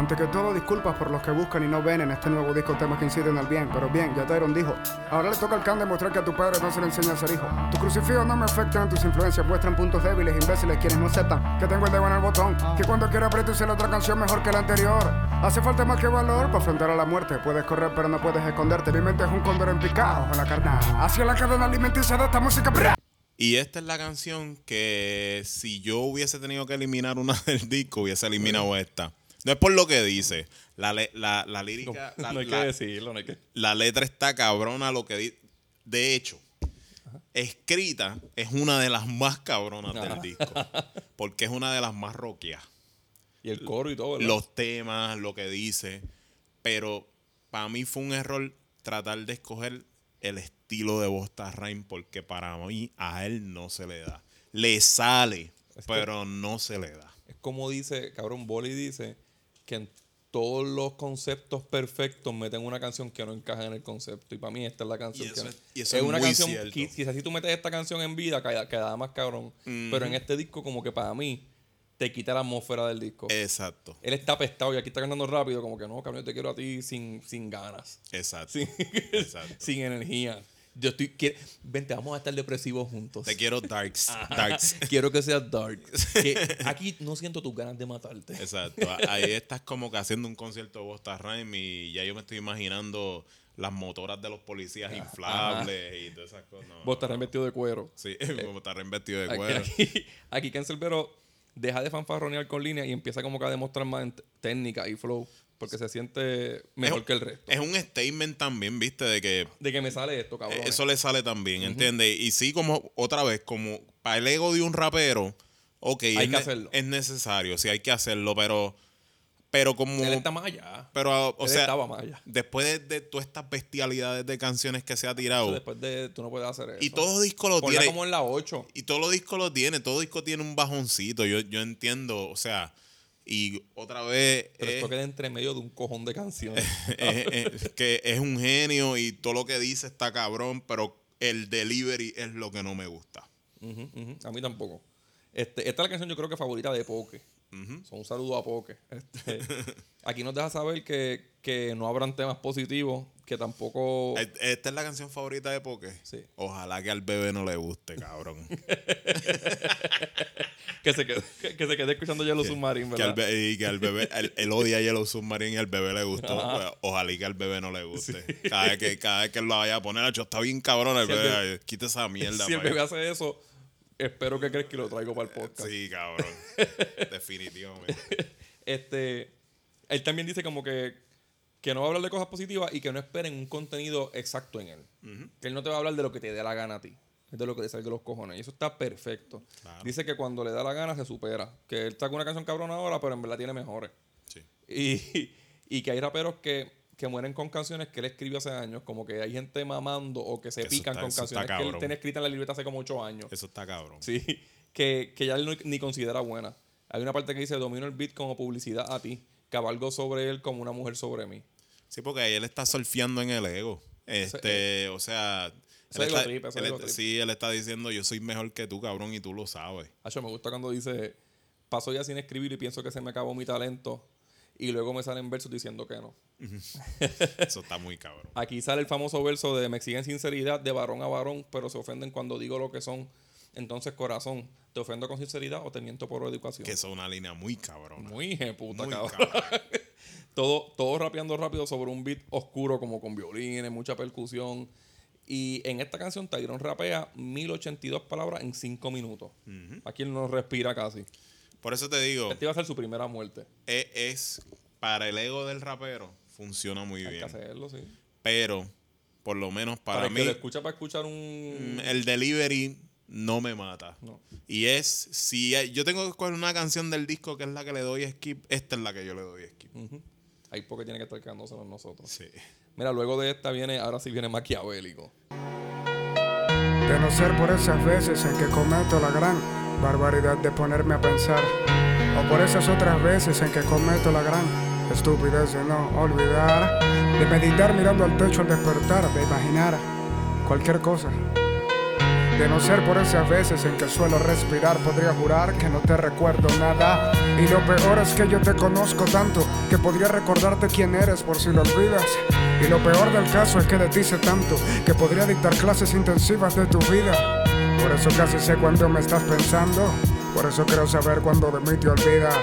Antes que todo, disculpas por los que buscan y no ven en este nuevo disco temas que inciden al bien. Pero bien, ya Tyron dijo, ahora le toca al can demostrar que a tu padre no se le enseña a ser hijo. Tu crucifijo no me afectan, tus influencias muestran puntos débiles, imbéciles, quienes no aceptan que tengo el dedo en el botón. Que cuando quiero aprieto la otra canción mejor que la anterior. Hace falta más que valor para enfrentar a la muerte. Puedes correr, pero no puedes esconderte. Mi mente es un cóndor en picado la carnal. Hacia la cadena alimenticia de esta música. Y esta es la canción que si yo hubiese tenido que eliminar una del disco, hubiese eliminado esta. No es por lo que dice. La, le- la, la lírica, la, no hay la- que decirlo, no hay que... la letra está cabrona lo que di- De hecho, escrita es una de las más cabronas del disco. Porque es una de las más rockeas. Y el coro y todo, ¿verdad? Los temas, lo que dice. Pero para mí fue un error tratar de escoger el estilo de Bosta Rhyme porque para mí a él no se le da. Le sale, Es pero no se le da. Es como dice, cabrón, Boli dice que en todos los conceptos perfectos meten una canción que no encaja en el concepto. Y para mí esta es la canción Y eso que es- y eso es una muy canción que quizás si tú metes esta canción en vida queda- quedaba más cabrón. Pero en este disco como que para mí te quita la atmósfera del disco. Exacto, Él está apestado y aquí está cantando rápido como que no, cabrón, yo te quiero a ti sin, sin ganas. exacto. Sin, Exacto. sin energía. Yo estoy... quiere- Vente, vamos a estar depresivos juntos. Te quiero darks. Darks. Quiero que seas dark. Que aquí no siento tus ganas de matarte. Exacto. Ahí estás como que haciendo un concierto de Bosta Rhyme y ya yo me estoy imaginando las motoras de los policías inflables y todas esas cosas. No, Vos estás vestido de cuero. Sí, como estar vestido de Aquí, cuero. aquí, aquí Cancelbero deja de fanfarronear con línea y empieza como que a demostrar más técnica y flow. Porque se siente mejor Es- que el resto. Es un statement también, viste, de que De que me sale esto, cabrón. eso le sale también, ¿entiendes? Y sí, como otra vez, como para el ego de un rapero, ok, Hay es, que hacerlo. es necesario, sí hay que hacerlo, pero, pero como... Él está más allá. pero, o Él sea, estaba más allá. después de, de todas estas bestialidades de canciones que se ha tirado, Después de... Tú no puedes hacer eso. y todo disco lo Ponla tiene... como en la 8. Y todos los discos lo tiene, todo disco tiene un bajoncito, yo, yo entiendo, o sea, y otra vez Pero es, esto queda entre medio de un cojón de canciones. es- es que es un genio y todo lo que dice está cabrón, pero el delivery es lo que no me gusta. A mí tampoco. Este, esta es la canción yo creo que favorita de Poke. So, un saludo a Poke. Este, aquí nos deja saber que, que no habrán temas positivos, que tampoco... E- Esta es la canción favorita de Poke. Sí. Ojalá que al bebé no le guste, cabrón. Que se quede, que, se quede escuchando Yellow Submarine, que al ¿verdad? y que al bebé, él, él odia Yellow Submarine y al bebé le gustó. Pues, ojalá y que al bebé no le guste. Cada, vez que, cada vez que él lo vaya a poner, "Acho, está bien cabrón el Si el bebé. Quita esa mierda. si el bebé allá". hace eso, espero que crees que lo traigo para el podcast. Sí, cabrón. Definitivamente. Este, él también dice como que que no va a hablar de cosas positivas y que no esperen un contenido exacto en él. Que él no te va a hablar de lo que te dé la gana a ti. Es de lo que te salga de los cojones. Y eso está perfecto. Claro. Dice que cuando le da la gana se supera. Que él saca una canción cabrona ahora, pero en verdad tiene mejores. Sí. Y, y que hay raperos que, que mueren con canciones que él escribió hace años. Como que hay gente mamando o que se Eso pican está- con canciones que él tiene escritas en la libreta hace como ocho años. Eso está cabrón. Sí, que, que ya él no- ni considera buena. Hay una parte que dice, domino el beat como publicidad a ti. Cabalgo sobre él como una mujer sobre mí. Sí, porque ahí él está surfeando en el ego. Este, o sea. Él está- él está- sí, él está diciendo yo soy mejor que tú, cabrón, y tú lo sabes. Me gusta cuando dice, paso ya sin escribir y pienso que se me acabó mi talento. Y luego me salen versos diciendo que no. Eso está muy cabrón. Aquí sale el famoso verso de me exigen sinceridad de varón a varón, pero se ofenden cuando digo lo que son. Entonces, corazón, ¿te ofendo con sinceridad o te miento por educación? Que es una línea muy cabrona. Muy puta, Muy cabrón. cabrón. todo, todo rapeando rápido sobre un beat oscuro, como con violines, mucha percusión. Y en esta canción, Tyron rapea 1082 palabras en 5 minutos. Aquí él no respira casi. Por eso te digo, Esta iba a ser su primera muerte. e- es, para el ego del rapero, funciona muy Hay que bien. hacerlo, sí. Pero, por lo menos para, Para, el mí, que lo escucha para escuchar un. mm, el delivery no me mata. No. Y es, si hay- yo tengo que escoger una canción del disco que es la que le doy skip, esta es la que yo le doy skip. Ujú. Ahí porque tiene que estar quedándoselo en nosotros. Sí. Mira, luego de esta viene, ahora sí viene maquiavélico. De no ser por esas veces en que cometo la gran barbaridad de ponerme a pensar. O por esas otras veces en que cometo la gran estupidez de no olvidar. De meditar mirando al techo al despertar, de imaginar cualquier cosa. De no ser por esas veces en que suelo respirar, podría jurar que no te recuerdo nada. Y lo peor es que yo te conozco tanto que podría recordarte quién eres por si lo olvidas. Y lo peor del caso es que ti sé tanto que podría dictar clases intensivas de tu vida. Por eso casi sé cuándo me estás pensando. Por eso quiero saber cuándo de mí te olvidas.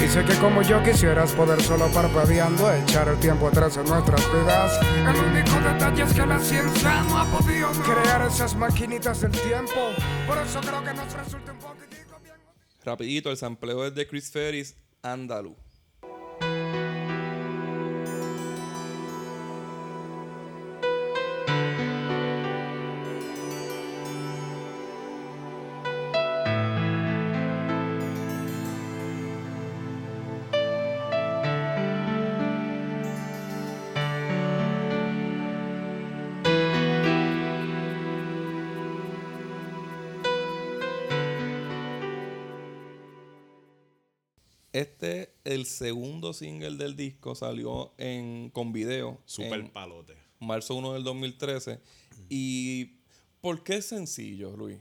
Y sé que como yo quisieras poder solo parpadeando echar el tiempo atrás en nuestras vidas. El único detalle es que la ciencia no ha podido crear esas maquinitas del tiempo. Por eso creo que nos resulta un poquitico bien. Rapidito, el sampleo es de Chris Ferris, Andalú. El segundo single del disco, salió en, con video. Super en palote. marzo 1 del 2013. ¿Y por qué sencillo, Luis?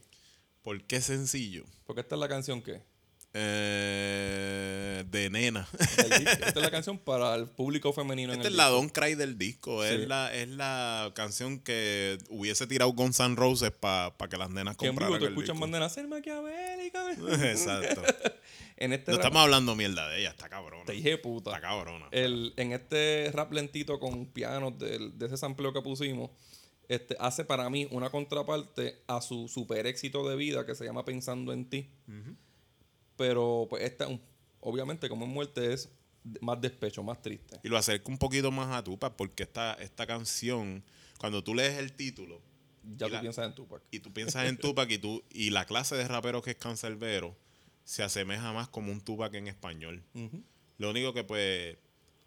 ¿Por qué sencillo? Porque esta es la canción que. Eh, de nena. Esta es la canción para el público femenino. en Esta es la disco. Don't Cry del disco. Sí. Es, la, es la canción que hubiese tirado Guns N' Roses para que las nenas Que compraran el escuchas disco. bandera ser maquiavélica. Exacto. en este No rap, estamos hablando mierda de ella. Está cabrona. te dije puta. Está cabrona. El, en este rap lentito con pianos de ese sampleo que pusimos, este, hace para mí una contraparte a su super éxito de vida que se llama Pensando en ti. Pero pues esta, obviamente como en muerte, es más despecho, más triste. Y lo acerca un poquito más a Tupac porque esta, esta canción, cuando tú lees el título Ya tú la- piensas en Tupac. y tú piensas en Tupac y, tú, y la clase de rapero que es Cancerbero se asemeja más como un Tupac en español. Lo único que pues,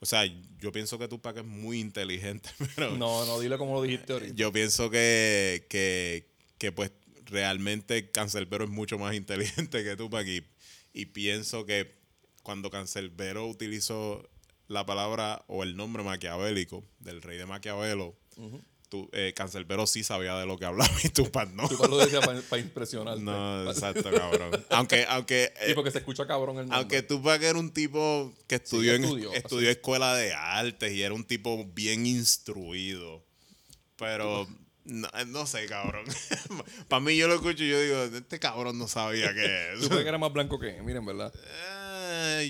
o sea, yo pienso que Tupac es muy inteligente, pero No, no, dile como lo dijiste ahorita. yo pienso que, que, que, pues realmente Cancerbero es mucho más inteligente que Tupac y, y pienso que cuando Cancerbero utilizó la palabra o el nombre maquiavélico del rey de Maquiavelo, tú, eh, Cancerbero sí sabía de lo que hablaba y Tupac no. Tupac lo decía para impresionarte. No, exacto, cabrón. Aunque, aunque, Sí, eh, porque se escucha cabrón el nombre. aunque Tupac era un tipo que estudió, en, estudió, estudió escuela de artes y era un tipo bien instruido. Pero no, eh, no sé, cabrón. Para mí yo lo escucho y yo digo, este cabrón no sabía qué es. Tupac era más blanco que, miren, ¿verdad? Eh,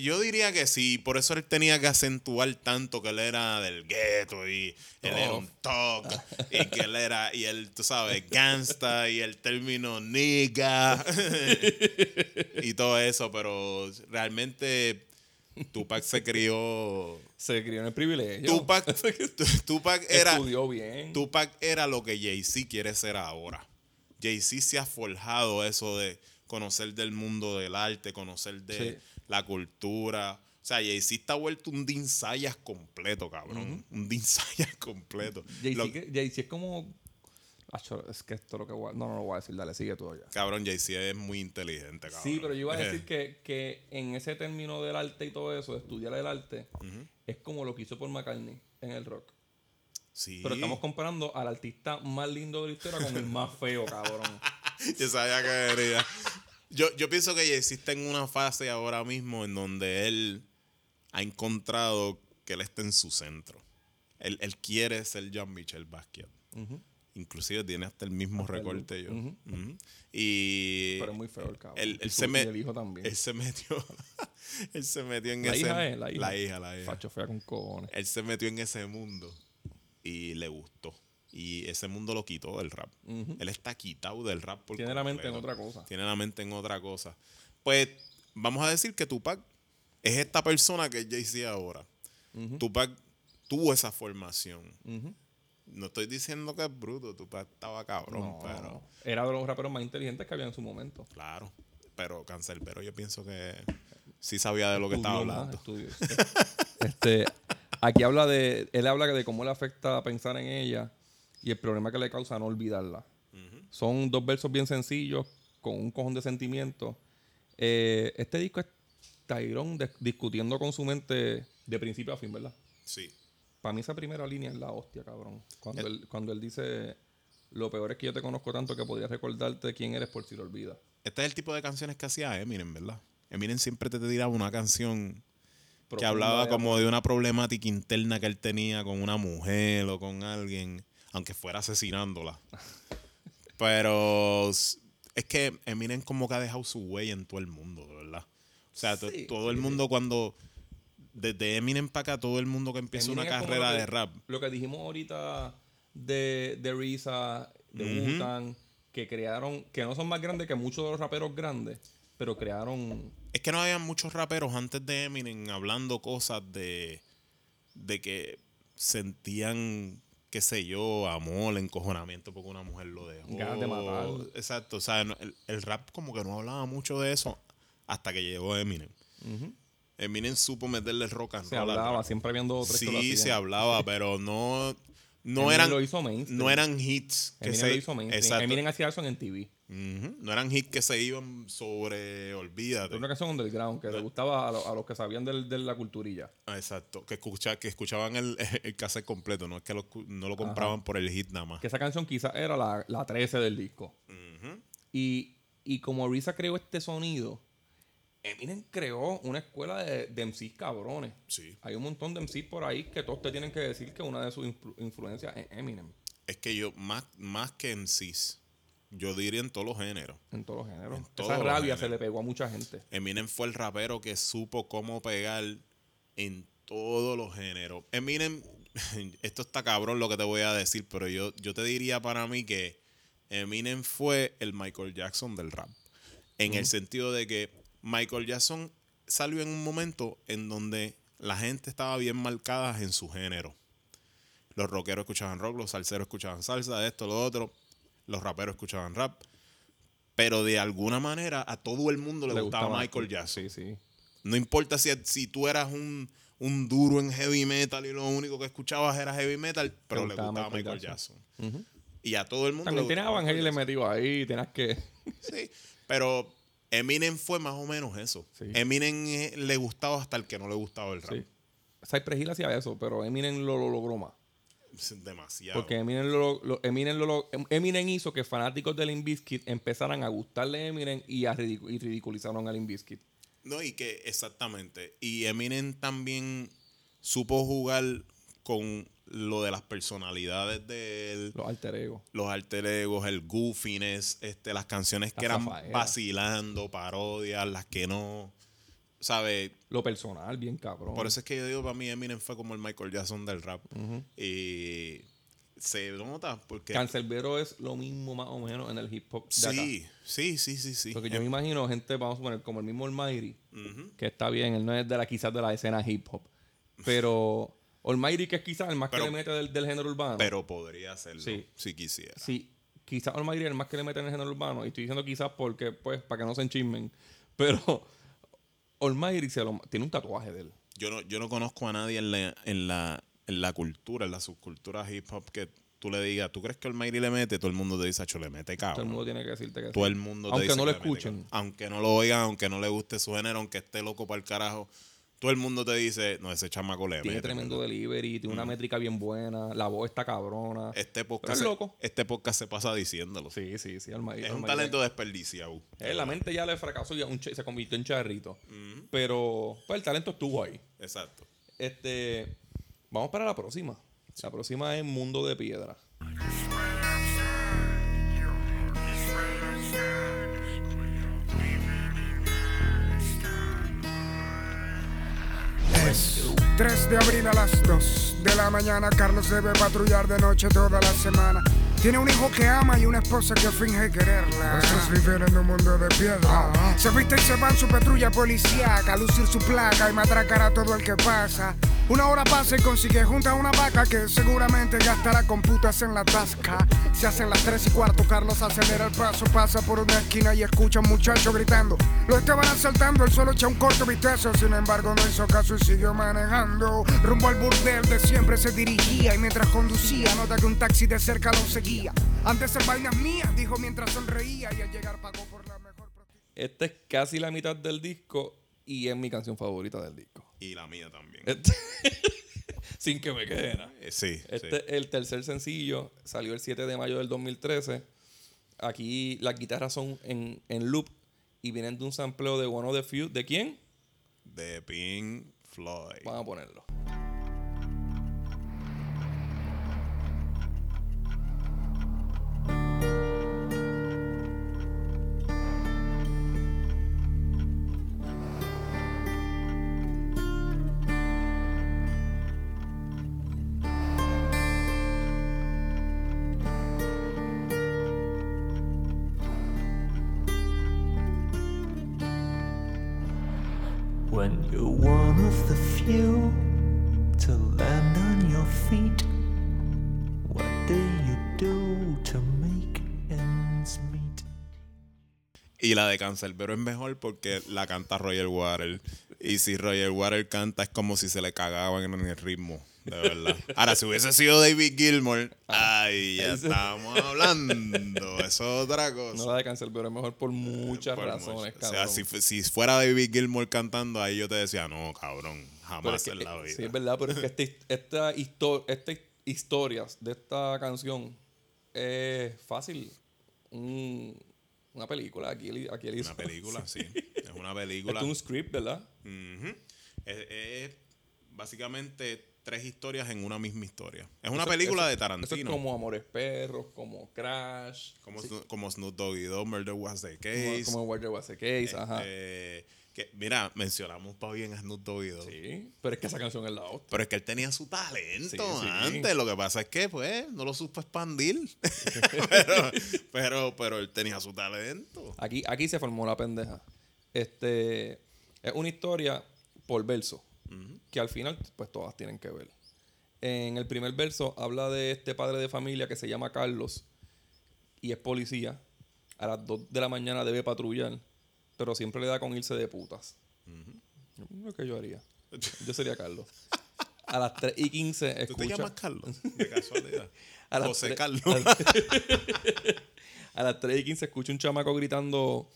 yo diría que sí, por eso él tenía que acentuar tanto que él era del gueto y él era un talk y que él era, y él, tú sabes, gangsta y el término nigga y todo eso, pero realmente Tupac se crió. Se crió en el privilegio. Tupac, Tupac era. Estudió bien. Tupac era lo que Jay-Z quiere ser ahora. Jay-Z se ha forjado eso de conocer del mundo del arte, conocer de Sí. La cultura. O sea, Jay-Z está vuelto un Dean Sayas completo, cabrón. Un Dean Sayas completo. Jay-Z es como. Es que esto es lo que voy a- No, no lo voy a decir, dale, sigue tú allá. Cabrón, Jay-Z es muy inteligente, cabrón. Sí, pero yo iba a decir que, que en ese término del arte y todo eso, de estudiar el arte, es como lo que hizo por McCartney en el rock. Sí. Pero estamos comparando al artista más lindo de la historia con el más feo, cabrón. Yo sabía que venía. Yo, yo pienso que está en una fase ahora mismo en donde él ha encontrado que él está en su centro. Él, él quiere ser Jean Michel Basquiat. Inclusive tiene hasta el mismo Hasta el recorte look. yo. Y Pero es muy feo el cabrón. él, se el hijo también. él se metió él se metió en La ese hija es, la hija. la hija, la hija. Facho fea con cojones. Él se metió en ese mundo y le gustó. Y ese mundo lo quitó del rap. Él está quitado del rap por Tiene la mente en otra cosa. Tiene la mente en otra cosa. Pues vamos a decir que Tupac es esta persona que es Jay-Z ahora. Tupac tuvo esa formación. No estoy diciendo que es bruto, Tupac estaba cabrón, No, pero Era de los raperos más inteligentes que había en su momento. claro. Pero Cancerbero yo pienso que sí sabía de lo que estaba Estudió más, hablando. estudió. este, aquí habla de, él habla de cómo le afecta pensar en ella y el problema que le causa no olvidarla. Son dos versos bien sencillos con un cojón de sentimientos. Eh, este disco es Tyrone discutiendo con su mente de principio a fin, ¿verdad? Sí. Para mí esa primera línea es la hostia, cabrón. Cuando, él, cuando él dice, lo peor es que yo te conozco tanto que podría recordarte quién eres por si lo olvidas. Este es el tipo de canciones que hacía Eminem, ¿verdad? Eminem siempre te tiraba una canción que Profunda hablaba de como de una problemática interna que él tenía con una mujer o con alguien, aunque fuera asesinándola. Pero es que Eminem como que ha dejado su huella en todo el mundo, de verdad. O sea, Sí, todo el mundo cuando... Desde Eminem para acá, todo el mundo que empieza Eminem una carrera que- de rap. Lo que dijimos ahorita de, de Risa, de Ujú. Wu-Tang, que crearon, que no son más grandes que muchos de los raperos grandes, pero crearon. Es que no había muchos raperos antes de Eminem hablando cosas de, de que sentían, qué sé yo, amor, encojonamiento porque una mujer lo dejó. Ganas de matar. Exacto, o sea, el, el rap como que no hablaba mucho de eso hasta que llegó Eminem. Eminem supo meterle rock and Se roll hablaba, siempre habían dos o tres Sí, se hablaba, pero no, no Eminem eran, lo hizo mainstream. no eran hits que Eminem se, lo hizo mainstream. exacto. Eminem hacía eso en TV. No eran hits que se iban sobre, olvídate. Era una canción underground que le gustaba a, lo- a los que sabían del- de la culturilla. Ah, Exacto, que, escucha, que escuchaban el, el cassette completo, no es que lo, no lo compraban por el hit nada más. Que esa canción quizás era la, la 13 del disco. y, y como Risa creó este sonido, Eminem creó una escuela de, de MCs cabrones. Sí. Hay un montón de MCs por ahí que todos te tienen que decir que una de sus influ- influencias es Eminem. Es que yo, más, más que cis, yo diría en todos los géneros. En todos los géneros. En todos Esa los rabia géneros. se le pegó a mucha gente. Eminem fue el rapero que supo cómo pegar en todos los géneros. Eminem, esto está cabrón lo que te voy a decir, pero yo, yo te diría para mí que Eminem fue el Michael Jackson del rap. En el sentido de que Michael Jackson salió en un momento en donde la gente estaba bien marcada en su género. Los rockeros escuchaban rock, los salseros escuchaban salsa, esto, lo otro. Los raperos escuchaban rap. Pero de alguna manera a todo el mundo le, gustaba, Michael Jackson. Sí, sí. No importa si, si tú eras un, un duro en heavy metal y lo único que escuchabas era heavy metal, pero le gustaba gustaba Michael Jackson. Y a todo el mundo También le tenías gustaba Evangelio metido ahí, tenías que... Sí, pero Eminem fue más o menos eso. Sí. Eminem eh, le gustaba hasta el que no le gustaba el rap. Sí. Cypress Hill hacía eso, pero Eminem lo, lo logró más. Demasiado. Porque Eminem, lo, lo- Eminem, lo- Eminem hizo que fanáticos de Limp Bizkit empezaran a gustarle a Eminem y, a y ridiculizaron a Limp Bizkit. No, y que exactamente. Y Eminem también supo jugar con lo de las personalidades de él. Los alter egos. los alter egos, el goofiness, este, las canciones que eran vacilando, parodias, las que no, ¿sabes? Lo personal, bien cabrón. Por eso es que yo digo, para mí Eminem fue como el Michael Jackson del rap. y, se nota porque. Cancelbero es lo mismo más o menos en el hip hop de acá. Sí, sí, sí, sí, sí. Porque yo me imagino gente, vamos a poner, como el mismo Almighty, Ujú. que está bien, él no es de la quizás de la escena hip hop. Pero Almighty, que es quizás el más Pero- que le mete del, del género urbano. Pero podría hacerlo Sí. si quisiera. Sí, quizás Almighty es el más que le mete en el género urbano. Y estoy diciendo quizás porque, pues, para que no se enchismen. Pero Lo, tiene un tatuaje de él. Yo no, yo no conozco a nadie en la, en la, en la cultura, en la subcultura hip hop que tú le digas, ¿tú crees que Almighty le mete? Todo el mundo te dice, Acho, le mete Todo el cabrón. mundo tiene que decirte que. Todo el mundo te Aunque dice no lo mete escuchen. cabrón. Aunque no lo oigan, aunque no le guste su género, aunque esté loco para el carajo. Todo el mundo te dice, no, ese chamaco le Tiene mete. tremendo delivery, tiene una métrica bien buena, la voz está cabrona. Este podcast, ¿Estás se, loco? este podcast se pasa diciéndolo. Sí, sí, sí, Almighty. Es un talento desperdiciado. Eh, la mente ya le fracasó y un se convirtió en charrito. Pero pues, el talento estuvo ahí. Exacto. Este, vamos para la próxima. La próxima es Mundo de Piedra. Es 3 de abril a las 2 de la mañana. Carlos debe patrullar de noche toda la semana. Tiene un hijo que ama y una esposa que finge quererla. Estos viven en un mundo de piedra. Se viste y se va en su patrulla policíaca lucir su placa y matracar a todo el que pasa. Una hora pasa y consigue junta una vaca que seguramente gastará con putas en la tasca. Se hacen las 3 y cuarto, Carlos acelera el paso, pasa por una esquina y escucha a un muchacho gritando. Lo estaban asaltando, él solo echa un corto vistazo, sin embargo no hizo caso y siguió manejando. Rumbo al burdel de siempre se dirigía y mientras conducía nota que un taxi de cerca lo seguía. Antes de vainas mías, dijo mientras sonreía y al llegar pagó por la mejor. Esta es casi la mitad del disco y es mi canción favorita del disco. Y la mía también. Este- Sin que me quede nada. Eh, sí, Este sí. el tercer sencillo, salió el 7 de mayo del 2013. Aquí las guitarras son en, en loop y vienen de un sampleo de One of the Few. ¿De quién? De Pink Floyd. Vamos a ponerlo. Y la de Cancerbero es mejor porque la canta Roger Water. Y si Roger Water canta es como si se le cagaban en el ritmo. De verdad. Ahora, si hubiese sido David Gilmour, ay, ya estamos hablando. Eso es otra cosa. No la de Cancel, pero es mejor por muchas Por razones, mucho. O cabrón. sea, si, si fuera David Gilmour cantando, ahí yo te decía, no, cabrón, jamás es que- en la vida. Sí, es verdad, pero es que este- esta, histo- esta historias de esta canción es fácil. Un- una película. Aquí, aquí él hizo. Una película, sí. Es una película. es un script, ¿verdad? Es, es básicamente tres historias en una misma historia. Es una Eso- película eso- de Eso es Tarantino. como Amores Perros, como Crash, Como, Sno- como Snoop Doggy Dogg, Murder Was the como, Case. como Where There Was a Case, ajá. Eh, que, mira, mencionamos para bien a Snoop Dogg. Sí, pero es que esa canción es la otra. Pero es que él tenía su talento Sí, sí. antes. Lo que pasa es que, pues, no lo supo expandir. pero, pero, pero él tenía su talento. Aquí, aquí se formó la pendeja. Este es una historia por verso. Que al final, pues todas tienen que ver. En el primer verso habla de este padre de familia que se llama Carlos y es policía. A las 2 de la mañana debe patrullar, pero siempre le da con irse de putas. Lo que yo haría. Yo sería Carlos. A las 3 y 15 ¿Tú escucha. te llamas Carlos? De casualidad. A las José Carlos. A las 3 y 15 escucha un chamaco gritando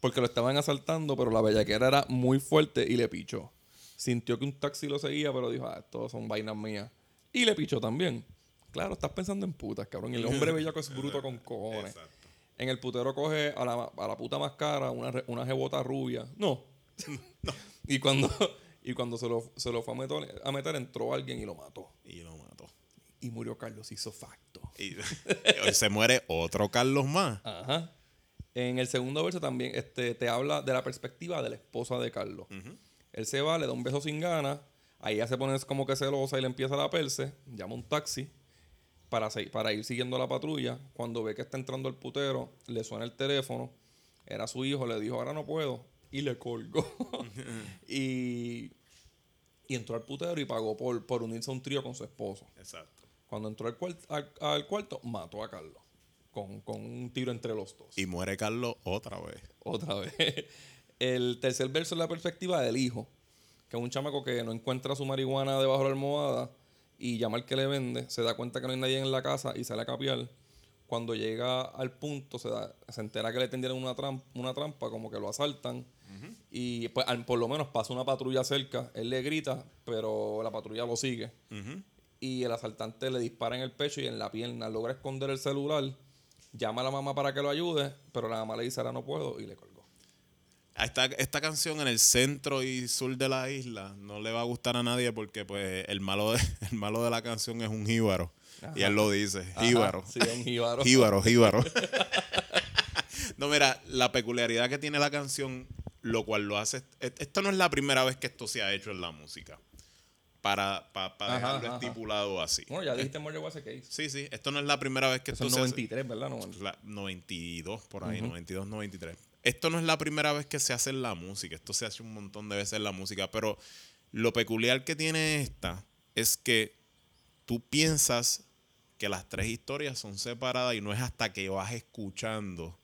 porque lo estaban asaltando, pero la bellaquera era muy fuerte y le pichó. Sintió que un taxi lo seguía, pero dijo, ah, estos son vainas mías. Y le pichó también. Claro, estás pensando en putas, cabrón. El hombre bellaco es bruto con cojones. Exacto. En el putero coge a la, a la puta más cara una, una jebota rubia. No. Y cuando, y cuando se, lo, se lo fue a meter, a meter, entró alguien y lo mató. Y lo mató. Y murió Carlos hizo facto. Y hoy se muere otro Carlos más. Ajá. En el segundo verso también este, te habla de la perspectiva de la esposa de Carlos. Él se va, le da un beso sin ganas. Ahí ya se pone como que celosa y le empieza la perse. Llama un taxi. Para, para ir siguiendo la patrulla. Cuando ve que está entrando el putero, le suena el teléfono. Era su hijo, le dijo, ahora no puedo. Y le colgó. y, y entró al putero y pagó por, por unirse a un trío con su esposo. Exacto. Cuando entró al, cuart- al, al cuarto, mató a Carlos. Con, con un tiro entre los dos. Y muere Carlos otra vez. Otra vez. El tercer verso es la perspectiva del hijo, que es un chamaco que no encuentra su marihuana debajo de la almohada y llama al que le vende, se da cuenta que no hay nadie en la casa y sale a capiar. Cuando llega al punto, se, da- se entera que le tendieron una, trampa, una trampa, como que lo asaltan. Y pues, al- por lo menos pasa una patrulla cerca. Él le grita, pero la patrulla lo sigue. Y el asaltante le dispara en el pecho y en la pierna. Logra esconder el celular. Llama a la mamá para que lo ayude, pero la mamá le dice, ahora no puedo, y le colgó. Esta, esta canción en el centro y sur de la isla no le va a gustar a nadie porque pues el malo de, el malo de la canción es un jíbaro. Y él lo dice, jíbaro. Sí, un jíbaro. Jíbaro, jíbaro. no, mira, la peculiaridad que tiene la canción, lo cual lo hace... e- Esto no es la primera vez que esto se ha hecho en la música. Para, pa- para Ajá, dejarlo ajá. estipulado así. Bueno, ya dijiste Murder Was a Case. Sí, sí. Esto no es la primera vez que Eso esto es se hace. 93, ¿verdad? No, La 92 por ahí, 92, 93. Esto no es la primera vez que se hace en la música, esto se hace un montón de veces en la música, pero lo peculiar que tiene esta es que tú piensas que las tres historias son separadas y no es hasta que vas escuchando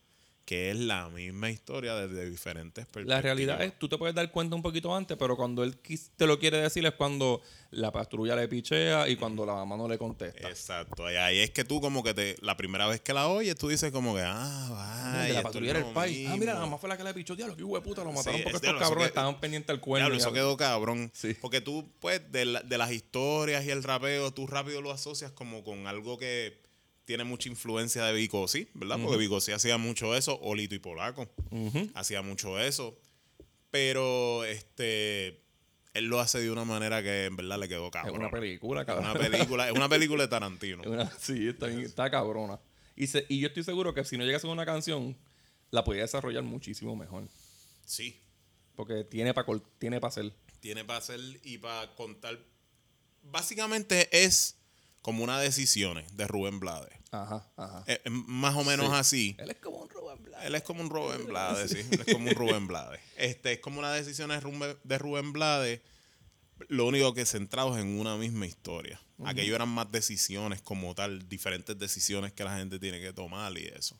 que es la misma historia desde diferentes perspectivas. La realidad es, tú te puedes dar cuenta un poquito antes, pero cuando él te lo quiere decir es cuando la patrulla le pichea y cuando la mamá no le contesta. Exacto, y ahí es que tú como que te, la primera vez que la oyes, tú dices como que, ah, vaya, de la patrulla era el país. Ah, mira, la mismo". mamá fue la que le pichó. Diablo, qué hijo de puta, lo mataron Sí, porque es- estos cabrones que- estaban pendientes al cuerno. Diablo, eso quedó cabrón. Sí. Porque tú, pues, de, la- de las historias y el rapeo, tú rápido lo asocias como con algo que tiene mucha influencia de Vico, sí, ¿verdad? Porque Vico sí hacía mucho eso, Olito y Polaco hacía mucho eso. Pero este él lo hace de una manera que en verdad le quedó Es cabrón. una película, Es cabrón. una película, es una película de Tarantino. Es una- sí, está, está cabrona. Y, se- y yo estoy seguro que si no llega a ser una canción, la podría desarrollar muchísimo mejor. Sí. Porque tiene para tiene pa hacer. Tiene para hacer y para contar. Básicamente es como una decisiones de Rubén Blades. Ajá, ajá. Es más o menos Sí. así. Él es como un Rubén Blades. Él es como un Rubén Blades, sí. Él es como un Rubén Blades. Este, es como una decisión de Rubén, de Rubén Blades, lo único que centrados en una misma historia. Aquello eran más decisiones como tal, diferentes decisiones que la gente tiene que tomar y eso.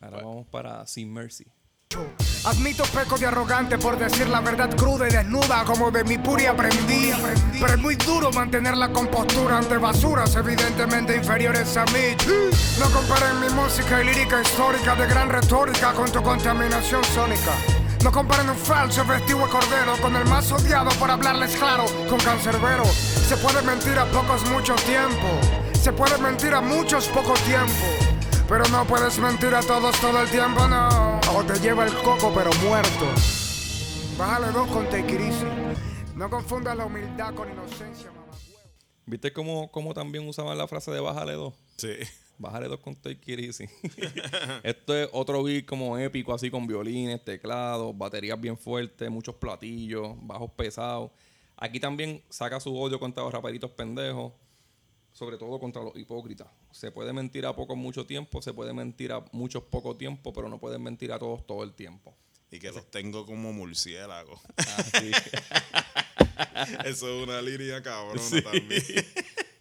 Ahora vamos para Sin Mercy. Admito peco de arrogante por decir la verdad cruda y desnuda como de mi puri aprendí. Pero es muy duro mantener la compostura ante basuras evidentemente inferiores a mí. No comparen mi música y lírica histórica de gran retórica con tu contaminación sónica. No comparen un falso vestido de cordero con el más odiado por hablarles claro, con cancerbero. Se puede mentir a pocos mucho tiempo. Se puede mentir a muchos poco tiempo. Pero no puedes mentir a todos todo el tiempo, no. O te lleva el coco, pero muerto. Bájale dos con tequirisi. No confundas la humildad con inocencia, mamá. ¿Viste cómo, cómo también usaban la frase de bájale dos? Sí. Bájale dos con Take It Easy. Esto es otro beat como épico, así con violines, teclados, baterías bien fuertes, muchos platillos, bajos pesados. Aquí también saca su odio contra los raperitos pendejos, sobre todo contra los hipócritas. Se puede mentir a pocos mucho tiempo, se puede mentir a muchos poco tiempo, pero no pueden mentir a todos todo el tiempo. Y que los tengo como murciélagos. Así. eso es una línea cabrona Sí. también.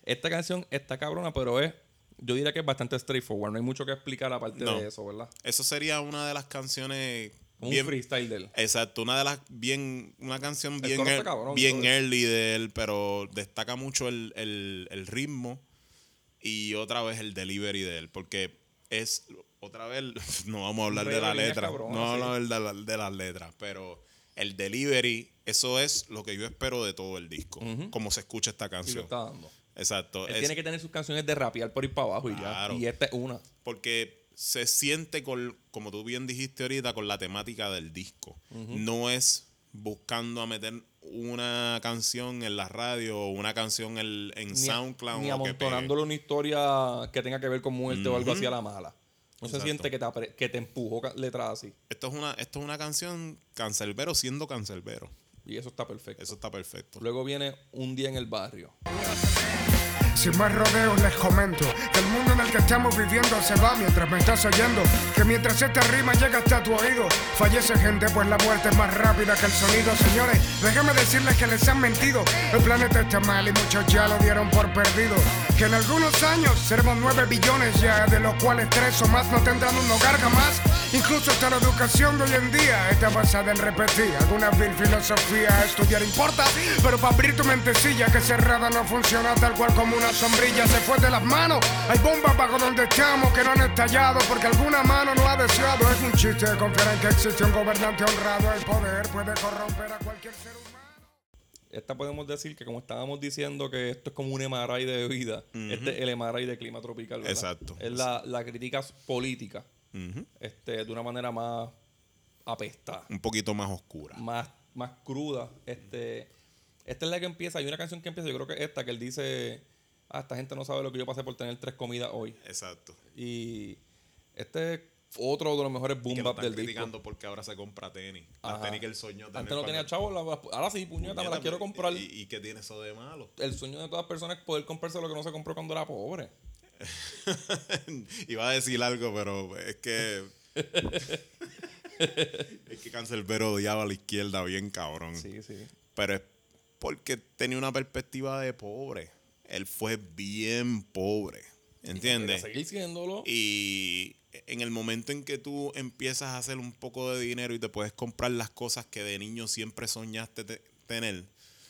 Esta canción está cabrona, pero es, yo diría que es bastante straightforward. No hay mucho que explicar aparte No. de eso, ¿verdad? Eso sería una de las canciones Un bien freestyle de él. Exacto, una de las bien, una canción bien, cabrón, bien early de él, pero destaca mucho el, el- el ritmo y otra vez el delivery de él, porque es otra vez, no vamos a hablar de la letra, cabrona, no vamos a hablar de, la- de las letras, pero el delivery, eso es lo que yo espero de todo el disco, como se escucha esta Y lo canción. está dando. Exacto, Él es- tiene que tener sus canciones de rapear por ir para abajo y Claro. ya. Y esta es una. porque se siente con, como tú bien dijiste ahorita, con la temática del disco. No es buscando a meter una canción en la radio o una canción en, en Ni, SoundCloud. ni amontonándole una historia que tenga que ver con muerte o algo así a la mala. No se siente que te, que te empujó letras así. Esto es una, esto es una canción cancelbero siendo cancelbero. Y eso está perfecto. Eso está perfecto. Luego viene Un día en el barrio. Sin más rodeos les comento que el mundo en el que estamos viviendo se va mientras me estás oyendo. Que mientras esta rima llega hasta tu oído, fallece gente pues la muerte es más rápida que el sonido. Señores, déjenme decirles que les han mentido. El planeta está mal y muchos ya lo dieron por perdido. Que en algunos años seremos 9 billones ya, de los cuales 3 o más no tendrán un hogar jamás. Incluso hasta la educación de hoy en día está basada en repetir alguna vil filosofía. Estudiar importa, pero para abrir tu mentecilla que cerrada no funciona tal cual como una sombrilla. Se fue de las manos. Hay bombas bajo donde estamos que no han estallado porque alguna mano no ha deseado. Es un chiste confiar en que existe un gobernante honrado. El poder puede corromper a cualquier ser humano. Esta podemos decir que como estábamos diciendo que esto es como un emaray de bebida, este es el emaray de clima tropical. ¿verdad? Exacto. Es la, la crítica política Ujú. este, de una manera más apestada, Un poquito más oscura. más, más cruda. Este, esta es la que empieza, hay una canción que empieza, yo creo que esta, que él dice, ah, esta gente no sabe lo que yo pasé por tener tres comidas hoy. Exacto. Y este es otro de los mejores boom bap están del disco. criticando porque ahora se compra tenis. Las tenis que el sueño Antes no tenía chavos, la- ahora sí, puñeta, me las quiero ¿y- comprar. ¿Y, y qué tiene eso de malo? El sueño de todas personas es poder comprarse lo que no se compró cuando era pobre. Iba a decir algo, pero es que. es que Cancelbero odiaba a la izquierda bien cabrón. Sí, sí. Pero es porque tenía una perspectiva de pobre. Él fue bien pobre. ¿Entiendes? Para seguir siéndolo. Y en el momento en que tú empiezas a hacer un poco de dinero y te puedes comprar las cosas que de niño siempre soñaste te- tener,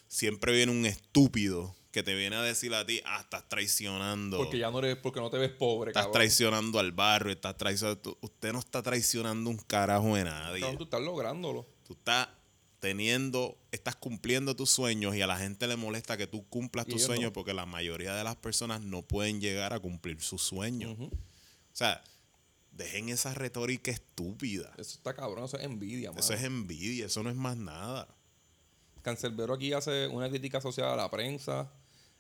siempre viene un estúpido que te viene a decir a ti, ah, estás traicionando. Porque ya no eres, porque no te ves pobre, Estás cabrón. traicionando al barrio, estás traicionando. Usted no está traicionando un carajo de nadie. Cabrón, tú estás lográndolo. Tú estás teniendo, estás cumpliendo tus sueños y a la gente le molesta que tú cumplas tus sueños no. porque la mayoría de las personas no pueden llegar a cumplir sus sueños. O sea, dejen esa retórica estúpida. Eso está cabrón, eso es envidia, mano. Eso es envidia, eso no es más nada. Cancelbero aquí hace una crítica social a la prensa,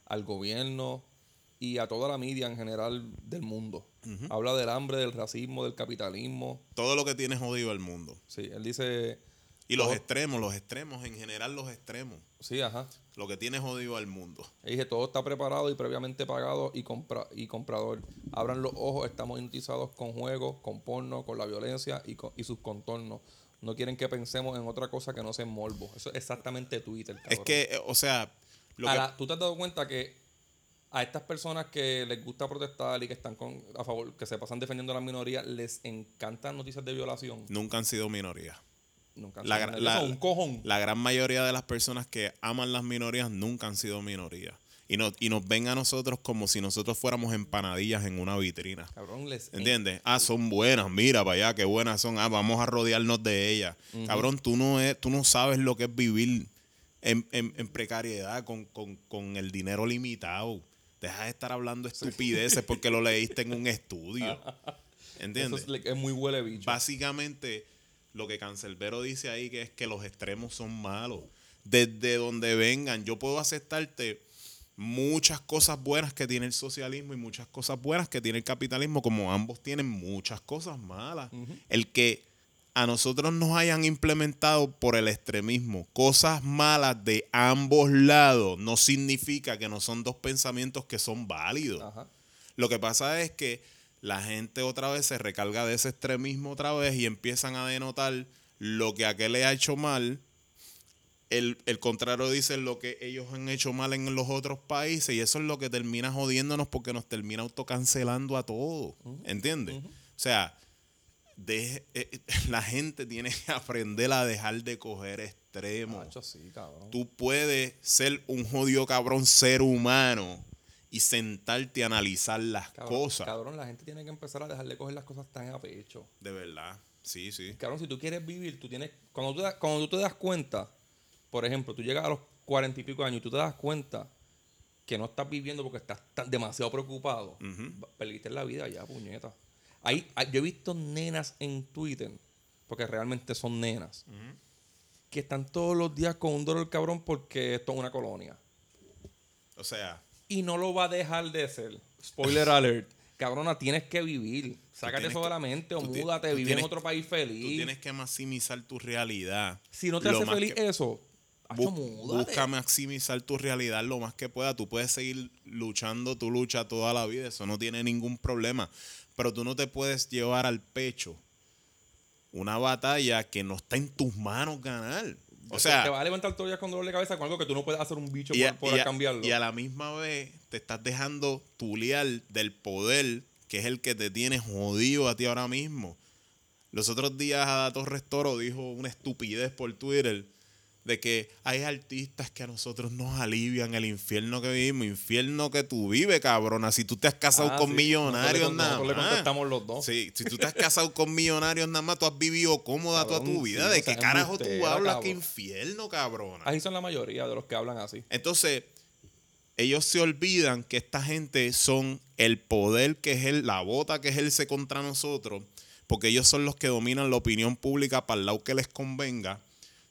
al gobierno y a toda la media en general del mundo. Habla del hambre, del racismo, del capitalismo. Todo lo que tiene jodido el mundo. Sí, él dice, Y los Todo- extremos, los extremos, en general los extremos. sí, ajá. Lo que tiene jodido al mundo. Él dice, todo está preparado y previamente pagado y, compra y comprador. Abran los ojos, estamos hipnotizados con juegos, con porno, con la violencia y, con- y sus contornos. No quieren que pensemos en otra cosa que no sea morbo. Eso es exactamente Twitter, Es cabrón. que, eh, o sea, lo A que- la- ¿Tú te has dado cuenta que a estas personas que les gusta protestar y que están con, a favor, que se pasan defendiendo a la minoría, les encantan noticias de violación? nunca han sido minorías. Nunca La, la- eso, un cojón. la gran mayoría de las personas que aman las minorías nunca han sido minorías. Y, no, y nos ven a nosotros como si nosotros fuéramos empanadillas en una vitrina. Cabrón, les ¿Entiendes? Ah, son buenas, mira para allá, qué buenas son. Ah, vamos a rodearnos de ellas. Cabrón, tú no, es, tú no sabes lo que es vivir en, en- en precariedad con, con- con el dinero limitado. Deja de estar hablando estupideces porque lo leíste en un estudio. Eso ¿Entiendes? es, le- es muy huele bicho. Básicamente, lo que Cancelbero dice ahí que es que los extremos son malos. Desde donde vengan, yo puedo aceptarte muchas cosas buenas que tiene el socialismo y muchas cosas buenas que tiene el capitalismo, como ambos tienen muchas cosas malas. El que a nosotros nos hayan implementado por el extremismo cosas malas de ambos lados no significa que no son dos pensamientos que son válidos. Lo que pasa es que la gente otra vez se recarga de ese extremismo otra vez y empiezan a denotar lo que aquel le ha hecho mal. El, el contrario dice lo que ellos han hecho mal en los otros países y eso es lo que termina jodiéndonos porque nos termina autocancelando a todos. ¿Entiendes? O sea, deje- eh, la gente tiene que aprender a dejar de coger extremos. Sí, cabrón. Tú puedes ser un jodido cabrón ser humano y sentarte a analizar las Cabrón, cosas. Cabrón, la gente tiene que empezar a dejar de coger las cosas tan a pecho. De verdad. Sí, sí. Cabrón, si tú quieres vivir, tú tienes. Cuando tú, da- cuando tú te das cuenta, por ejemplo, tú llegas a los cuarenta y pico años y tú te das cuenta que no estás viviendo porque estás tan- demasiado preocupado, va- perdiste la vida ya, puñeta. Hay, hay- yo he visto nenas en Twitter, porque realmente son nenas, que están todos los días con un dolor cabrón porque esto es una colonia. O sea, Y no lo va a dejar de ser. Spoiler alert. Cabrona, tienes que vivir. Sácate eso de la mente o tú múdate, tú vive tienes- en otro país tú feliz. tienes que maximizar tu realidad. Si no te Lo hace feliz que- eso, Bu- múdate. busca maximizar tu realidad lo más que pueda. Tú puedes seguir luchando tu lucha toda la vida, eso no tiene ningún problema. Pero tú no te puedes llevar al pecho una batalla que no está en tus manos ganar. O te sea, vas a levantar todos los días con dolor de cabeza con algo que tú no puedes hacer un bicho a, por, y a- cambiarlo. y a la misma vez te estás dejando tuliar del poder que es el que te tiene jodido a ti ahora mismo. Los otros días Ada Torres Toro dijo una estupidez por Twitter de que hay artistas que a nosotros nos alivian el infierno que vivimos, infierno que tú vives, cabrona. Si tú te has casado Ah, con sí. millonarios Nosotros nada nosotros le contestamos los dos. Sí, si tú te has casado con millonarios nada más, tú has vivido cómoda toda tu vida. sí, ¿De o sea, qué carajo tú hablas? cabrón. ¿Qué infierno, cabrona? Así son la mayoría de los que hablan así. Entonces, ellos se olvidan que esta gente son el poder que es la bota que ejerce contra nosotros, porque ellos son los que dominan la opinión pública para el lado que les convenga.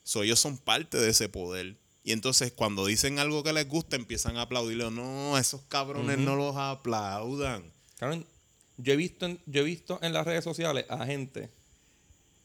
So, ellos son parte de ese poder. Y entonces, cuando dicen algo que les gusta, empiezan a aplaudirlo. No, esos cabrones no los aplaudan. Yo he visto en, yo he visto en las redes sociales a gente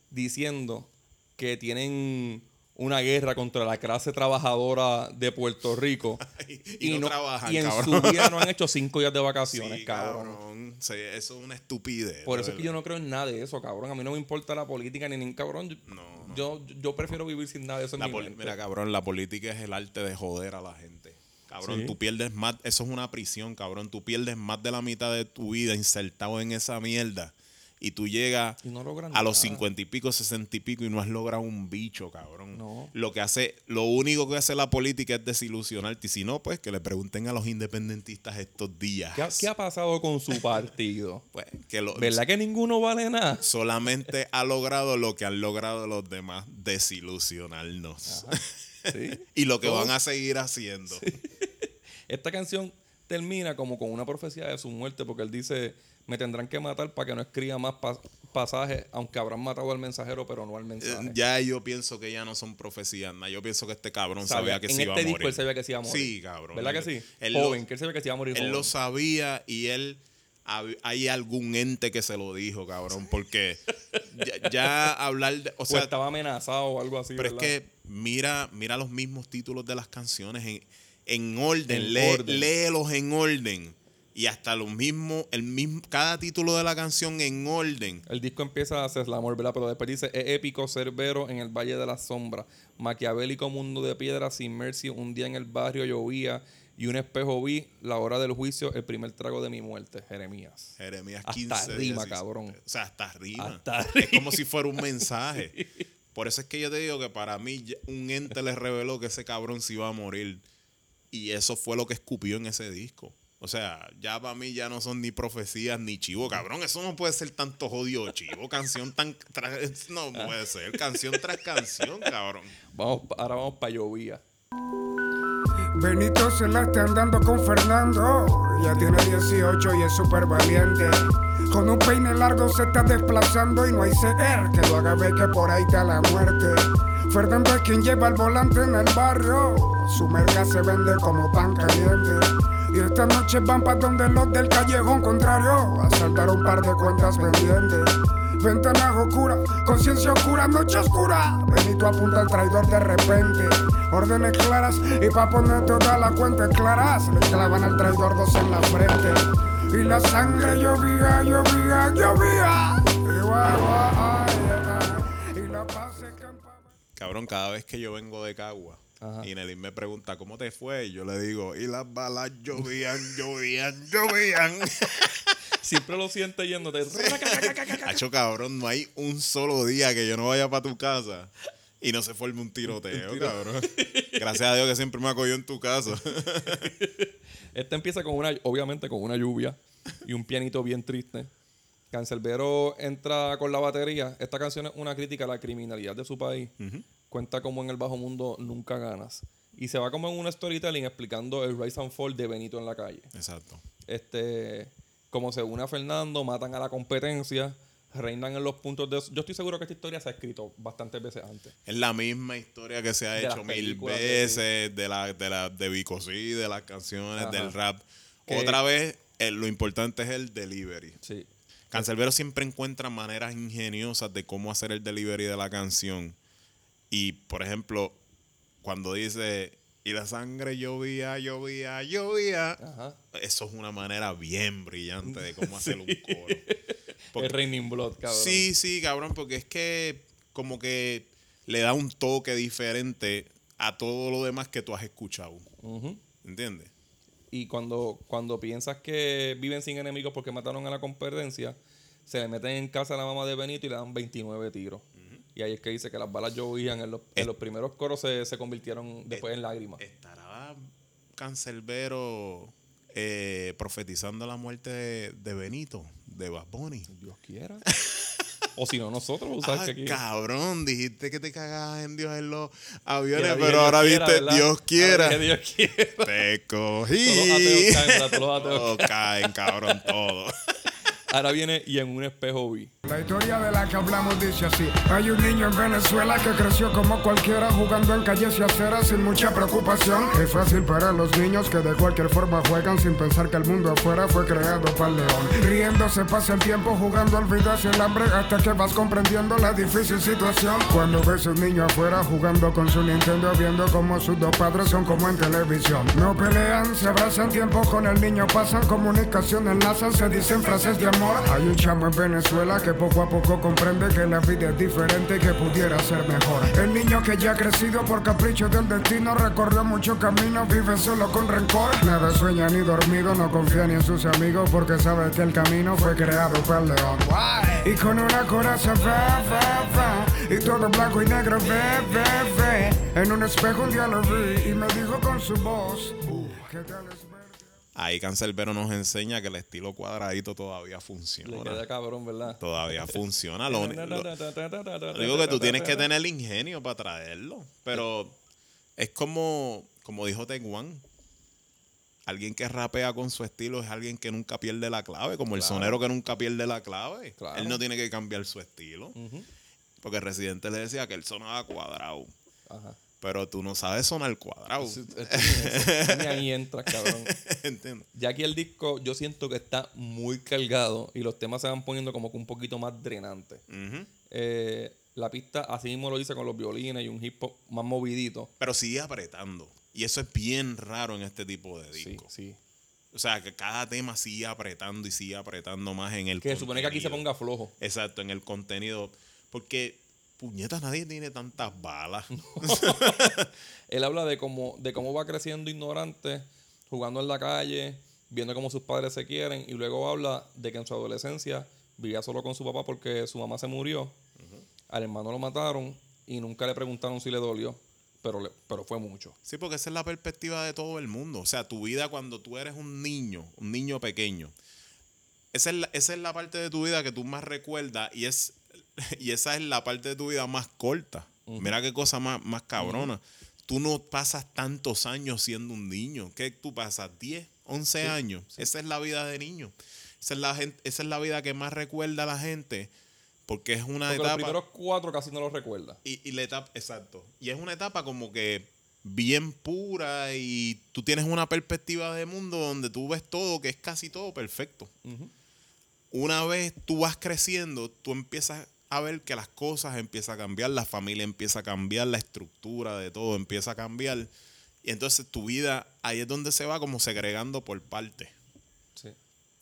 diciendo que tienen una guerra contra la clase trabajadora de Puerto Rico Y no trabajan, y en cabrón. su vida no han hecho cinco días de vacaciones, Sí, cabrón. cabrón. Sí, eso es una estupidez. Por eso es que yo no creo en nada de eso, cabrón. A mí no me importa la política ni ningún cabrón. Yo, No, no. Yo, yo prefiero vivir sin nada de eso en La mi mente. mira, cabrón, la política es el arte de joder a la gente. Cabrón, Sí. tú pierdes más, eso es una prisión, cabrón. Tú pierdes más de la mitad de tu vida insertado en esa mierda. Y tú llegas Y no logran a los cincuenta y pico, sesenta y pico y no has logrado un bicho, cabrón. No. Lo que hace, lo único que hace la política es desilusionarte. Y si no, pues que le pregunten a los independentistas estos días. ¿Qué, ha- qué ha pasado con su partido? Pues, que lo- ¿Verdad que ninguno vale nada? solamente ha logrado lo que han logrado los demás, desilusionarnos. Sí. y lo que van a seguir haciendo. Esta canción termina como con una profecía de su muerte, porque él dice, me tendrán que matar para que no escriba más pa- pasajes, aunque habrán matado al mensajero, pero no al mensaje. Eh, Ya yo pienso que ya no son profecías, nada. Yo pienso que este cabrón Sabía- sabía que en se iba este a disco morir. él sabía que se iba a morir. Sí, cabrón. ¿Verdad que sí? él lo- joven, que él sabía que se iba a morir Él joven. lo sabía y él hay algún ente que se lo dijo, cabrón, porque ya, ya hablar de, o o sea, estaba amenazado o algo así. pero es que mira, mira los mismos títulos de las canciones en, en orden, En lee- orden. léelos en orden y hasta lo mismo, el mismo, cada título de la canción en orden. El disco empieza a hacer amor, ¿verdad? Pero después dice, es épico, cerbero en el Valle de la Sombra, maquiavélico mundo de piedra, sin mercy, un día en el barrio llovía y un espejo vi, la hora del juicio, el primer trago de mi muerte, Jeremías. Jeremías Hasta 15. rima, 16. cabrón. O sea, hasta rima. Hasta Es como si fuera un mensaje. Por eso es que yo te digo que para mí un ente le reveló que ese cabrón se iba a morir. Y eso fue lo que escupió en ese disco. O sea, ya para mí ya no son ni profecías ni chivo, cabrón. Eso no puede ser tanto jodido chivo. Canción tan... tra- No puede ser. Canción tras canción, cabrón. Vamos, ahora vamos para llovía. Benito se la está andando con Fernando. Ya tiene 18 y es súper valiente. Con un peine largo se está desplazando y no hay CR que lo haga ver que por ahí está la muerte. Fernando es quien lleva el volante en el barrio. Su merca se vende como pan caliente. Y esta noche van para donde los del callejón contrario a saltar un par de cuentas pendientes. Ventanas oscuras, conciencia oscura, noche oscura. Benito apunta al traidor de repente. Órdenes claras y pa' poner todas las cuentas claras. Le clavan al traidor dos en la frente. Y la sangre llovía, llovía, llovía. Y la paz se. Cabrón, cada vez que yo vengo de Cagua Ajá. y Nelly me pregunta cómo te fue, y yo le digo, y las balas llovían, llovían, llovían. Siempre lo siente yéndote. Hacho, cabrón, no hay un solo día que yo no vaya para tu casa y no se forme un tiroteo, cabrón. Gracias a Dios que siempre me acogió en tu casa. Este empieza con una, obviamente con una lluvia y un pianito bien triste. Cancelbero entra con la batería. Esta canción es una crítica a la criminalidad de su país. Cuenta como en el bajo mundo nunca ganas. Y se va como en un storytelling explicando el rise and fall de Benito en la calle. Exacto. Este, como se une a Fernando, matan a la competencia, reinan en los puntos de... Yo estoy seguro que esta historia se ha escrito bastantes veces antes. Es la misma historia que se ha De hecho mil de- veces de la de la de Vico C, de las canciones, Ajá. del rap. Que- Otra vez, eh, lo importante es el delivery. Sí. Cancelbero siempre encuentra maneras ingeniosas de cómo hacer el delivery de la canción. Y, por ejemplo, cuando dice, y la sangre llovía, llovía, llovía, Ajá. eso es una manera bien brillante de cómo hacer un coro. Porque- Es Raining Blood, cabrón. Sí, sí, cabrón, porque es que como que le da un toque diferente a todo lo demás que tú has escuchado. Ujú. ¿Entiendes? Y cuando, cuando piensas que viven sin enemigos porque mataron a la competencia, se le meten en casa a la mamá de Benito y le dan 29 tiros. Y ahí es que dice que las balas llovían. En los, en los primeros coros se, se convirtieron después en lágrimas. ¿Estará Cancelbero eh, profetizando la muerte de, de Benito, de Bad Bunny? Dios quiera. o si no, nosotros. tú ¿sabes Ah, que aquí- cabrón, dijiste que te cagabas en Dios en los aviones, pero Dios ahora quiera, viste ¿verdad? Dios quiera. Dios quiera. Te cogí. Todos los ateos caen. Todos los ateos Todos caen, cabrón, todos. Ahora viene y en un espejo vi. La historia de la que hablamos dice así. Hay un niño en Venezuela que creció como cualquiera jugando en calles y aceras sin mucha preocupación. Es fácil para los niños que de cualquier forma juegan sin pensar que el mundo afuera fue creado para el león. Riéndose pasa el tiempo jugando al vida sin el hambre hasta que vas comprendiendo la difícil situación. Cuando ves un niño afuera jugando con su Nintendo viendo como sus dos padres son como en televisión. No pelean, se abrazan tiempo con el niño, pasan comunicación, enlazan, se dicen frases de amor. Hay un chamo en Venezuela que poco a poco comprende que la vida es diferente y que pudiera ser mejor. El niño que ya ha crecido por capricho del destino recorrió mucho camino, vive solo con rencor. Nada sueña ni dormido, no confía ni en sus amigos porque sabe que el camino fue creado para el león. Y con una coraza va, va, va. Y todo blanco y negro ve, ve, ve. En un espejo un día lo vi y me dijo con su voz, ¿qué tal es verte? Ahí Cancelbero nos enseña que el estilo cuadradito todavía Le funciona. queda cabrón, ¿verdad? Todavía funciona. Lo, lo- único que tú tienes que tener el ingenio para traerlo. Pero es como, como dijo Teguan. Alguien que rapea con su estilo es alguien que nunca pierde la clave, como el sonero que nunca pierde la clave. Claro. Él no tiene que cambiar su estilo. Porque Residente le decía que él sonaba cuadrado. Ajá. Pero tú no sabes sonar cuadrado. Sí, ni ahí entras, cabrón. ¿Entiendes? Ya aquí el disco yo siento que está muy cargado y los temas se van poniendo como que un poquito más drenantes. Eh, la pista así mismo lo dice con los violines y un hip hop más movidito. Pero sigue apretando. Y eso es bien raro en este tipo de Sí, discos. sí. O sea, que cada tema sigue apretando y sigue apretando más en el Que se supone que aquí se ponga flojo. Exacto, en el contenido. Porque, puñetas, nadie tiene tantas balas. Él habla de cómo, de cómo va creciendo ignorante, jugando en la calle, viendo cómo sus padres se quieren, y luego habla de que en su adolescencia vivía solo con su papá porque su mamá se murió, al hermano lo mataron y nunca le preguntaron si le dolió, pero, le- pero fue mucho. Sí, porque esa es la perspectiva de todo el mundo. O sea, tu vida cuando tú eres un niño, un niño pequeño, esa es la, esa es la parte de tu vida que tú más recuerdas y, es, y esa es la parte de tu vida más corta. Mira qué cosa más, más cabrona. Tú no pasas tantos años siendo un niño. ¿Qué tú pasas? ¿10, 11 años? Esa es la vida de niño. Esa es la, esa es la vida que más recuerda a la gente porque es una Porque los etapa... primeros cuatro casi no los recuerda. Y, y la etapa, exacto. Y es una etapa como que bien pura y tú tienes una perspectiva de mundo donde tú ves todo, que es casi todo perfecto. Una vez tú vas creciendo, tú empiezas a ver que las cosas empiezan a cambiar, la familia empieza a cambiar, la estructura de todo empieza a cambiar. Y entonces tu vida ahí es donde se va como segregando por partes. Sí.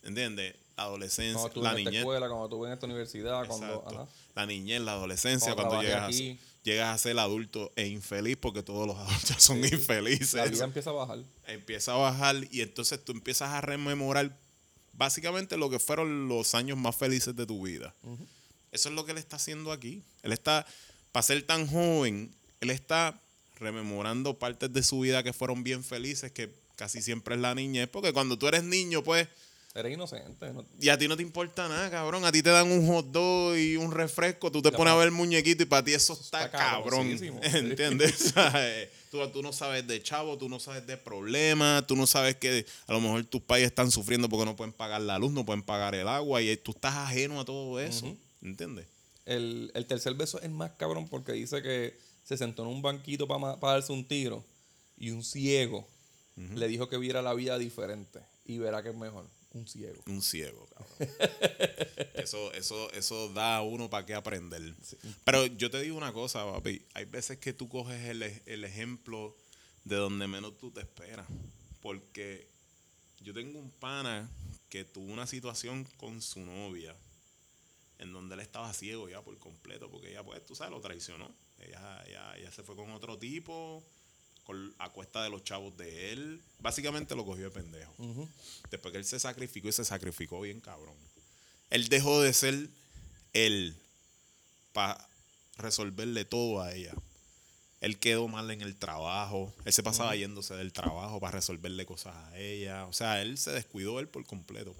¿Entiendes? La adolescencia, Cuando tú la niñez. escuela, cuando tú en esta universidad, cuando... Ajá. La niñez, la adolescencia, Cuando llegas, a, llegas a ser adulto e infeliz, porque todos los adultos son infelices. La vida empieza a bajar. Empieza a bajar y entonces tú empiezas a rememorar básicamente lo que fueron los años más felices de tu vida. Eso es lo que él está haciendo aquí. Él está, para ser tan joven, él está rememorando partes de su vida que fueron bien felices, que casi siempre es la niñez, porque cuando tú eres niño, pues... Eres inocente. ¿no? Y a ti no te importa nada, cabrón. A ti te dan un hot dog y un refresco. Tú te La pones a ver el muñequito y para ti eso está, está cabrón. ¿Entiendes? ¿Sabes? tú, tú no sabes de chavo, tú no sabes de problemas, tú no sabes que a lo mejor tus pais están sufriendo porque no pueden pagar la luz, no pueden pagar el agua y tú estás ajeno a todo eso. ¿Entiendes? El, el tercer beso es más cabrón porque dice que se sentó en un banquito para darse un tiro y un ciego le dijo que viera la vida diferente y verá que es mejor. Un ciego. Un ciego, cabrón. eso, eso, eso da a uno para qué aprender. Pero yo te digo una cosa, papi. Hay veces que tú coges el, ej- el ejemplo de donde menos tú te esperas. Porque yo tengo un pana que tuvo una situación con su novia en donde él estaba ciego ya por completo, porque ella, pues, tú sabes, lo traicionó. Ella, ella, ella se fue con otro tipo, con, a cuesta de los chavos de él. Básicamente lo cogió de pendejo. Después que él se sacrificó y se sacrificó bien cabrón. Él dejó de ser él para resolverle todo a ella. Él quedó mal en el trabajo. Él se pasaba yéndose del trabajo para resolverle cosas a ella. O sea, él se descuidó él por completo.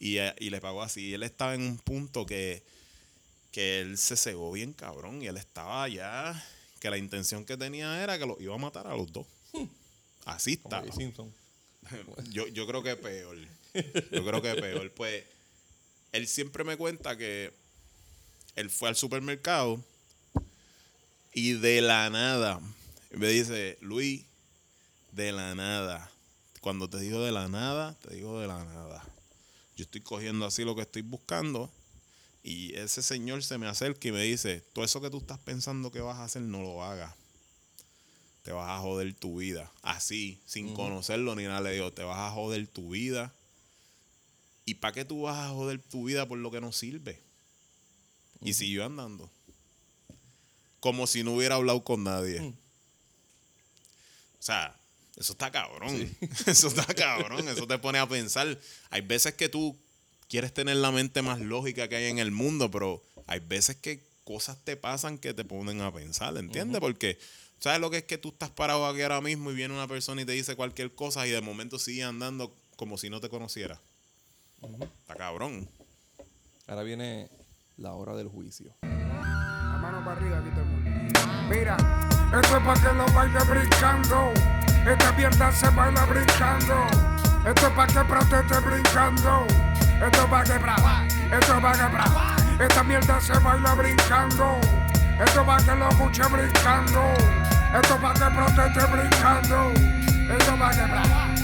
Y, eh, y le pagó así. Y él estaba en un punto que, que él se cegó bien cabrón. Y él estaba ya. Que la intención que tenía era que los iba a matar a los dos. Así estaba. Yo, yo creo que peor. Yo creo que peor. Pues él siempre me cuenta que él fue al supermercado y de la nada me dice, Luis, de la nada. Cuando te digo de la nada, te digo de la nada. Yo estoy cogiendo así lo que estoy buscando y ese señor se me acerca y me dice, todo eso que tú estás pensando que vas a hacer, no lo hagas te vas a joder tu vida. Así, sin conocerlo ni nada, le digo, te vas a joder tu vida. ¿Y para qué tú vas a joder tu vida por lo que no sirve? Y siguió andando. Como si no hubiera hablado con nadie. O sea, eso está cabrón. Eso está cabrón. Eso te pone a pensar. Hay veces que tú quieres tener la mente más lógica que hay en el mundo, pero hay veces que cosas te pasan que te ponen a pensar, ¿entiendes? Porque, ¿sabes lo que es que tú estás parado aquí ahora mismo y viene una persona y te dice cualquier cosa y de momento sigue andando como si no te conociera? Está cabrón. Ahora viene la hora del juicio. La mano para arriba, aquí todo el mundo. Mira, esto es para que lo baile brincando. Esta mierda se baila brincando. Esto es para que proteste brincando. Esto es para que brava. Esto es para que brava. Esta mierda se baila brincando. Esto es para que lo escuche brincando. Esto es para que proteste brincando. Esto es para que brava.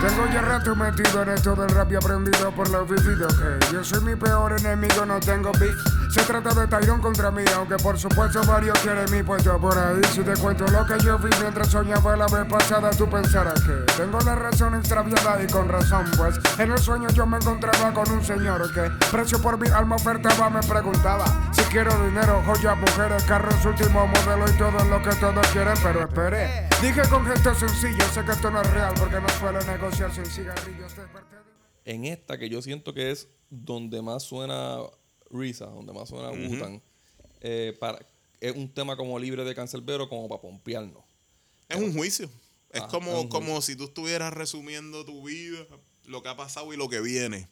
Tengo ya rato metido en esto del rap y aprendido por los vividos que yo soy mi peor enemigo, no tengo beef. Se trata de Tyrone contra mí, aunque por supuesto varios quieren mi puesto por ahí. Si te cuento lo que yo vi mientras soñaba la vez pasada, tú pensarás que tengo la razón extraviada y con razón, pues en el sueño yo me encontraba con un señor que precio por mi alma ofertaba, me preguntaba si quiero dinero, joyas, mujeres, carros, último modelo y todo lo que todos quieren, pero espere. Dije con gesto sencillo, sé que esto no es real porque no suelo negociar cigarrillos. En esta que yo siento que es donde más suena Risa, donde más suena Wu-Tang, eh, para, es un tema como libre de cancerbero como para pompearnos. Es un juicio. Es Ajá, como, es como si tú estuvieras resumiendo tu vida, lo que ha pasado y lo que viene.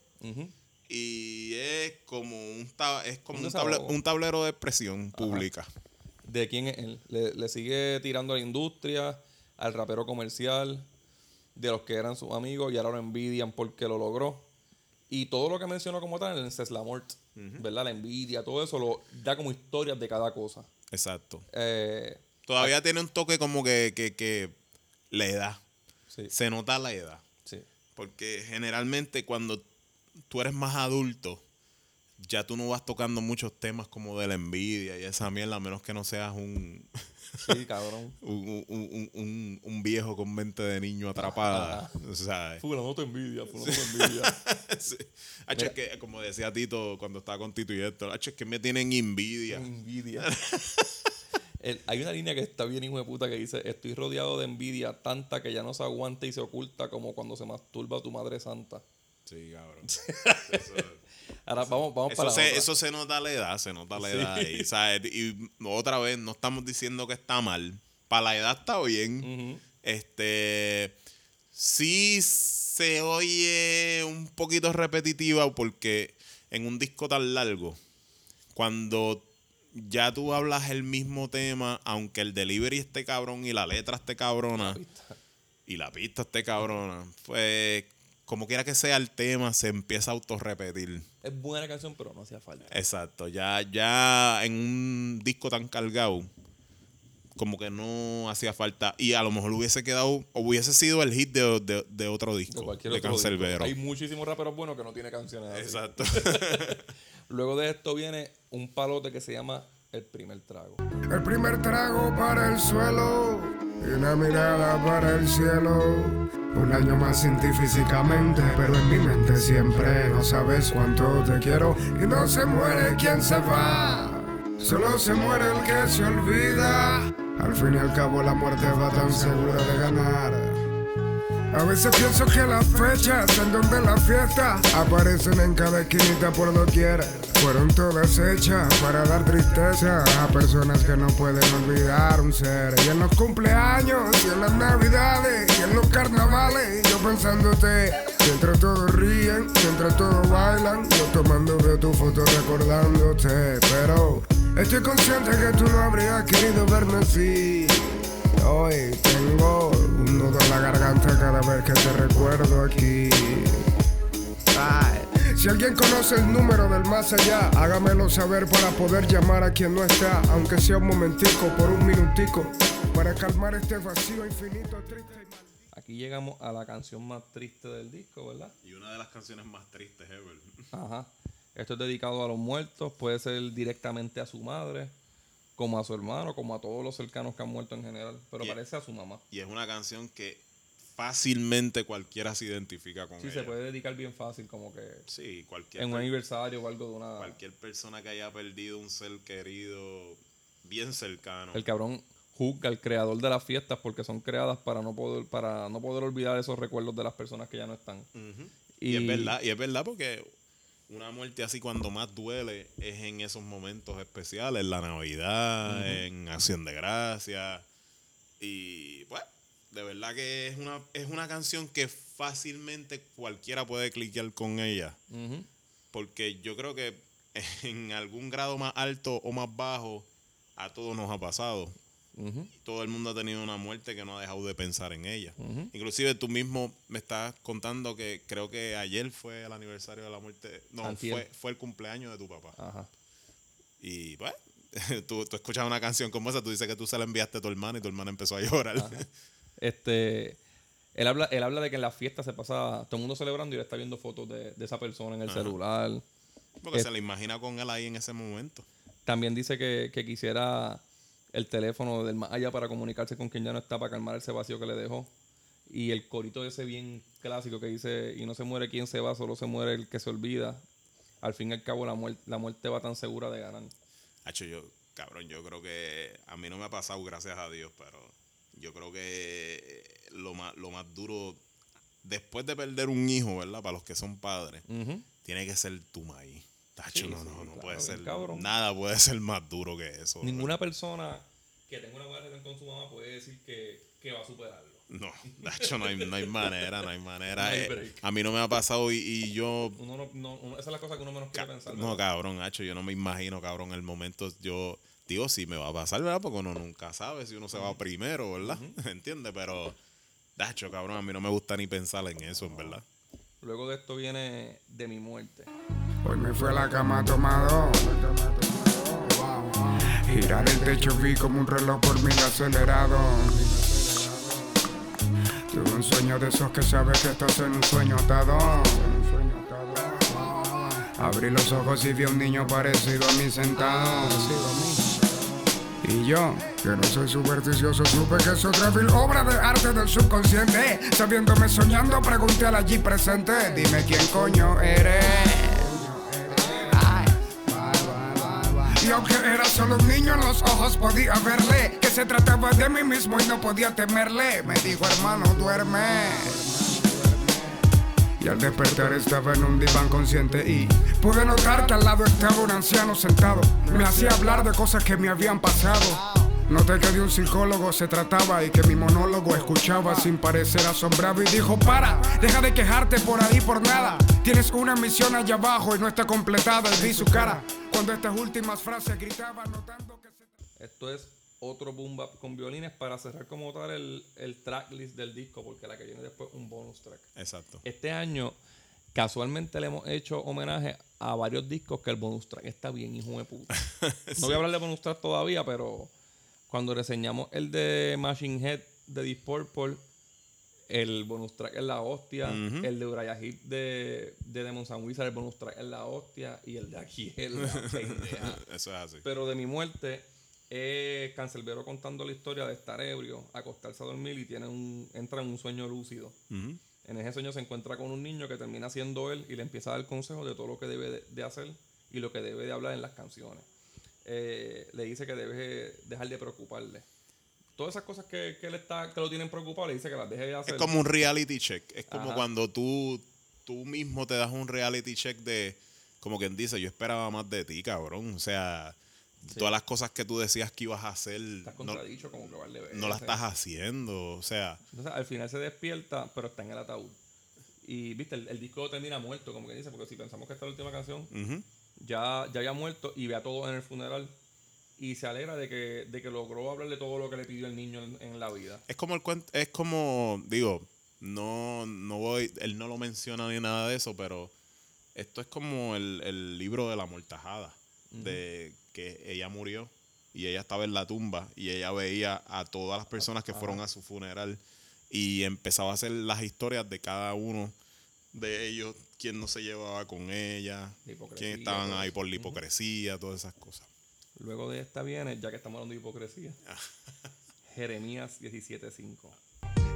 Y es como un, es como un tablero de expresión pública. de quién es él. Le, le sigue tirando a la industria, al rapero comercial, de los que eran sus amigos y ahora lo envidian porque lo logró. Y todo lo que mencionó como tal en el Seslamort, ¿verdad? La envidia, todo eso lo da como historias de cada cosa. Exacto. Eh, Todavía tiene un toque como que, que, que la edad. sí, Se nota la edad. sí. Porque generalmente cuando tú eres más adulto, ya tú no vas tocando muchos temas como de la envidia y esa mierda, a menos que no seas un, Sí, cabrón. un, un- un- un- un viejo con mente de niño atrapada. O sea, Fulano te envidia, fulano te envidia. sí. Hacho, es que, como decía Tito cuando estaba con Tito y esto, hacho, es que me tienen envidia. envidia. El- hay una línea que está bien hijo de puta que dice, estoy rodeado de envidia tanta que ya no se aguanta y se oculta como cuando se masturba tu madre santa. Sí, cabrón. Ahora vamos, vamos Eso para la se, otra. eso se nota la edad, se nota la Sí. edad. Y, ¿sabes? y otra vez, no estamos diciendo que está mal. Para la edad está bien. Este. Sí se oye un poquito repetitiva porque en un disco tan largo, cuando ya tú hablas el mismo tema, aunque el delivery esté cabrón y la letra esté cabrona y la pista esté cabrona, pues como quiera que sea el tema, se empieza a autorrepetir. Es buena canción, pero no hacía falta. Exacto, ya, ya en un disco tan cargado, como que no hacía falta. Y a lo mejor hubiese quedado, o hubiese sido el hit de, de- de otro De disco, de, cualquier otro disco. Cancerbero. Hay muchísimos raperos buenos que no tienen canciones así. Exacto. Luego de esto viene un palote que se llama El Primer Trago. El primer trago para el suelo y una mirada para el cielo. Un año más sin ti físicamente, pero en mi mente siempre no sabes cuánto te quiero. Y no se muere quien se va, solo se muere el que se olvida. Al fin y al cabo la muerte va tan segura de ganar. A veces pienso que las fechas en donde la fiesta aparecen en cada esquinita por doquier. Fueron todas hechas para dar tristeza a personas que no pueden olvidar un ser. Y en los cumpleaños, y en las navidades, y en los carnavales, yo pensándote. Entre todos ríen, entre todos bailan, yo tomando de tu foto recordándote. Pero estoy consciente que tú no habrías querido verme así. Hoy tengo nudo en la garganta cada vez que te recuerdo aquí. Ay, Si alguien conoce el número del más allá, hágamelo saber para poder llamar a quien no está, aunque sea un momentico, por un minutico, para calmar este vacío infinito, triste y. Aquí llegamos a la canción más triste del disco, ¿verdad? y una de las canciones más tristes ever. Ajá. Esto es dedicado a los muertos, puede ser directamente a su madre, como a su hermano, como a todos los cercanos que han muerto en general, pero Y- parece a su mamá. Y es una canción que fácilmente cualquiera se identifica con Sí, ella. se puede dedicar bien fácil, como que Sí, cualquier, en un aniversario o algo de una... cualquier persona que haya perdido un ser querido bien cercano. El cabrón juzga al creador de las fiestas porque son creadas para no poder, para no poder olvidar esos recuerdos de las personas que ya no están. Y, es verdad, y es verdad porque una muerte así cuando más duele es en esos momentos especiales, en la Navidad, en Acción de Gracia. Y pues, de verdad que es una, es una canción que fácilmente cualquiera puede cliquear con ella. Porque yo creo que en algún grado más alto o más bajo, a todos nos ha pasado. Todo el mundo ha tenido una muerte que no ha dejado de pensar en ella. Ujú. Inclusive tú mismo me estás contando que creo que ayer fue el aniversario de la muerte. No, Antier. fue, fue el cumpleaños de tu papá. Ajá. Y pues, tú, tú escuchas una canción como esa, tú dices que tú se la enviaste a tu hermana y tu hermana empezó a llorar. Este, él habla, él habla de que en las fiestas se pasa todo el mundo celebrando y él está viendo fotos de, de esa persona en el celular. Porque se la imagina con él ahí en ese momento. También dice que, que quisiera el teléfono del más allá para comunicarse con quien ya no está, para calmar ese vacío que le dejó. Y el corito ese bien clásico que dice, y no se muere quien se va, solo se muere el que se olvida. Al fin y al cabo la, muerte la muerte va tan segura de ganar. Hacho, yo, cabrón, yo creo que a mí no me ha pasado, gracias a Dios, pero yo creo que lo más, lo más duro, después de perder un hijo, ¿verdad? Para los que son padres, tiene que ser tu maíz. Tacho, Sí, no, no, no claro, puede ser. cabrón. Nada puede ser más duro que eso. Ninguna persona que tenga una buena relación con su mamá puede decir que, que va a superarlo. No, Nacho, no hay, no hay manera, no hay manera. No hay Eh, a mí no me ha pasado y, y yo. Uno no, no- uno- esa es la cosa que uno menos quiere pensar. no, cabrón, Nacho, yo no me imagino, cabrón, el momento. Yo digo, sí me va a pasar, ¿verdad? Porque uno nunca sabe si uno se va primero, ¿verdad? ¿Entiendes? Pero, Nacho, cabrón, a mí no me gusta ni pensar en eso, en verdad. Luego de esto viene de mi muerte. Hoy me fui a la cama tomado. Girar el techo vi como un reloj por mil acelerado. Tuve un sueño de esos que sabes que estás en un sueño atado. Abrí los ojos y vi a un niño parecido a mí sentado. Y yo, que no soy supersticioso, supe que es otra vil obra de arte del subconsciente. Sabiéndome soñando, pregunté al allí presente: Dime quién coño eres. Y aunque era solo un niño en los ojos podía verle Que se trataba de mí mismo y no podía temerle Me dijo hermano duerme y al despertar estaba en un diván consciente y pude notar que al lado estaba un anciano sentado. Me hacía hablar de cosas que me habían pasado. Noté que de un psicólogo se trataba y que mi monólogo escuchaba sin parecer asombrado y dijo, para, deja de quejarte por ahí por nada. Tienes una misión allá abajo y no está completada y vi su cara cuando estas últimas frases gritaba notando que se... Esto es otro boom bap con violines para cerrar como tal el, el tracklist del disco, porque la que viene después un bonus track. Exacto. Este año, casualmente le hemos hecho homenaje a varios discos que el bonus track está bien, hijo de puta. No voy a hablar de bonus track todavía, pero cuando reseñamos el de Machine Head de Deep Purple, el bonus track es la hostia, el de Uriah Heep de, de Demons and Wizards, el bonus track es la hostia, y el de aquí es la pendeja. Eso es así. Pero de mi muerte es Cancelbero contando la historia de estar ebrio, acostarse a dormir y tiene un, entra en un sueño lúcido. En ese sueño se encuentra con un niño que termina siendo él y le empieza a dar consejos de todo lo que debe de, de hacer y lo que debe de hablar en las canciones. Eh, le dice que debe dejar de preocuparle. Todas esas cosas que, que él está, que lo tienen preocupado, le dice que las deje de hacer. Es como un reality check. Es como Ajá. cuando tú, tú mismo te das un reality check de, como quien dice, yo esperaba más de ti, cabrón. O sea, todas las cosas que tú decías que ibas a hacer, Estás no, contradicho como que vale no las estás haciendo. O sea, Entonces al final se despierta, pero está en el ataúd. Y viste, el, el disco termina muerto, como que dice, porque si pensamos que esta es la última canción, ujú. Ya, ya había muerto y ve a todos en el funeral. Y se alegra de que, de que logró hablarle todo lo que le pidió el niño en, en la vida. es como el cuento, es como, digo, no, no voy, él no lo menciona ni nada de eso, pero esto es como el, el libro de la mortajada, de que ella murió y ella estaba en la tumba y ella veía a todas las personas que fueron a su funeral y empezaba a hacer las historias de cada uno de ellos, quién no se llevaba con ella, quién estaban ahí por la hipocresía, todas esas cosas. Luego de esta viene, ya que estamos hablando de hipocresía, Jeremías 17.5.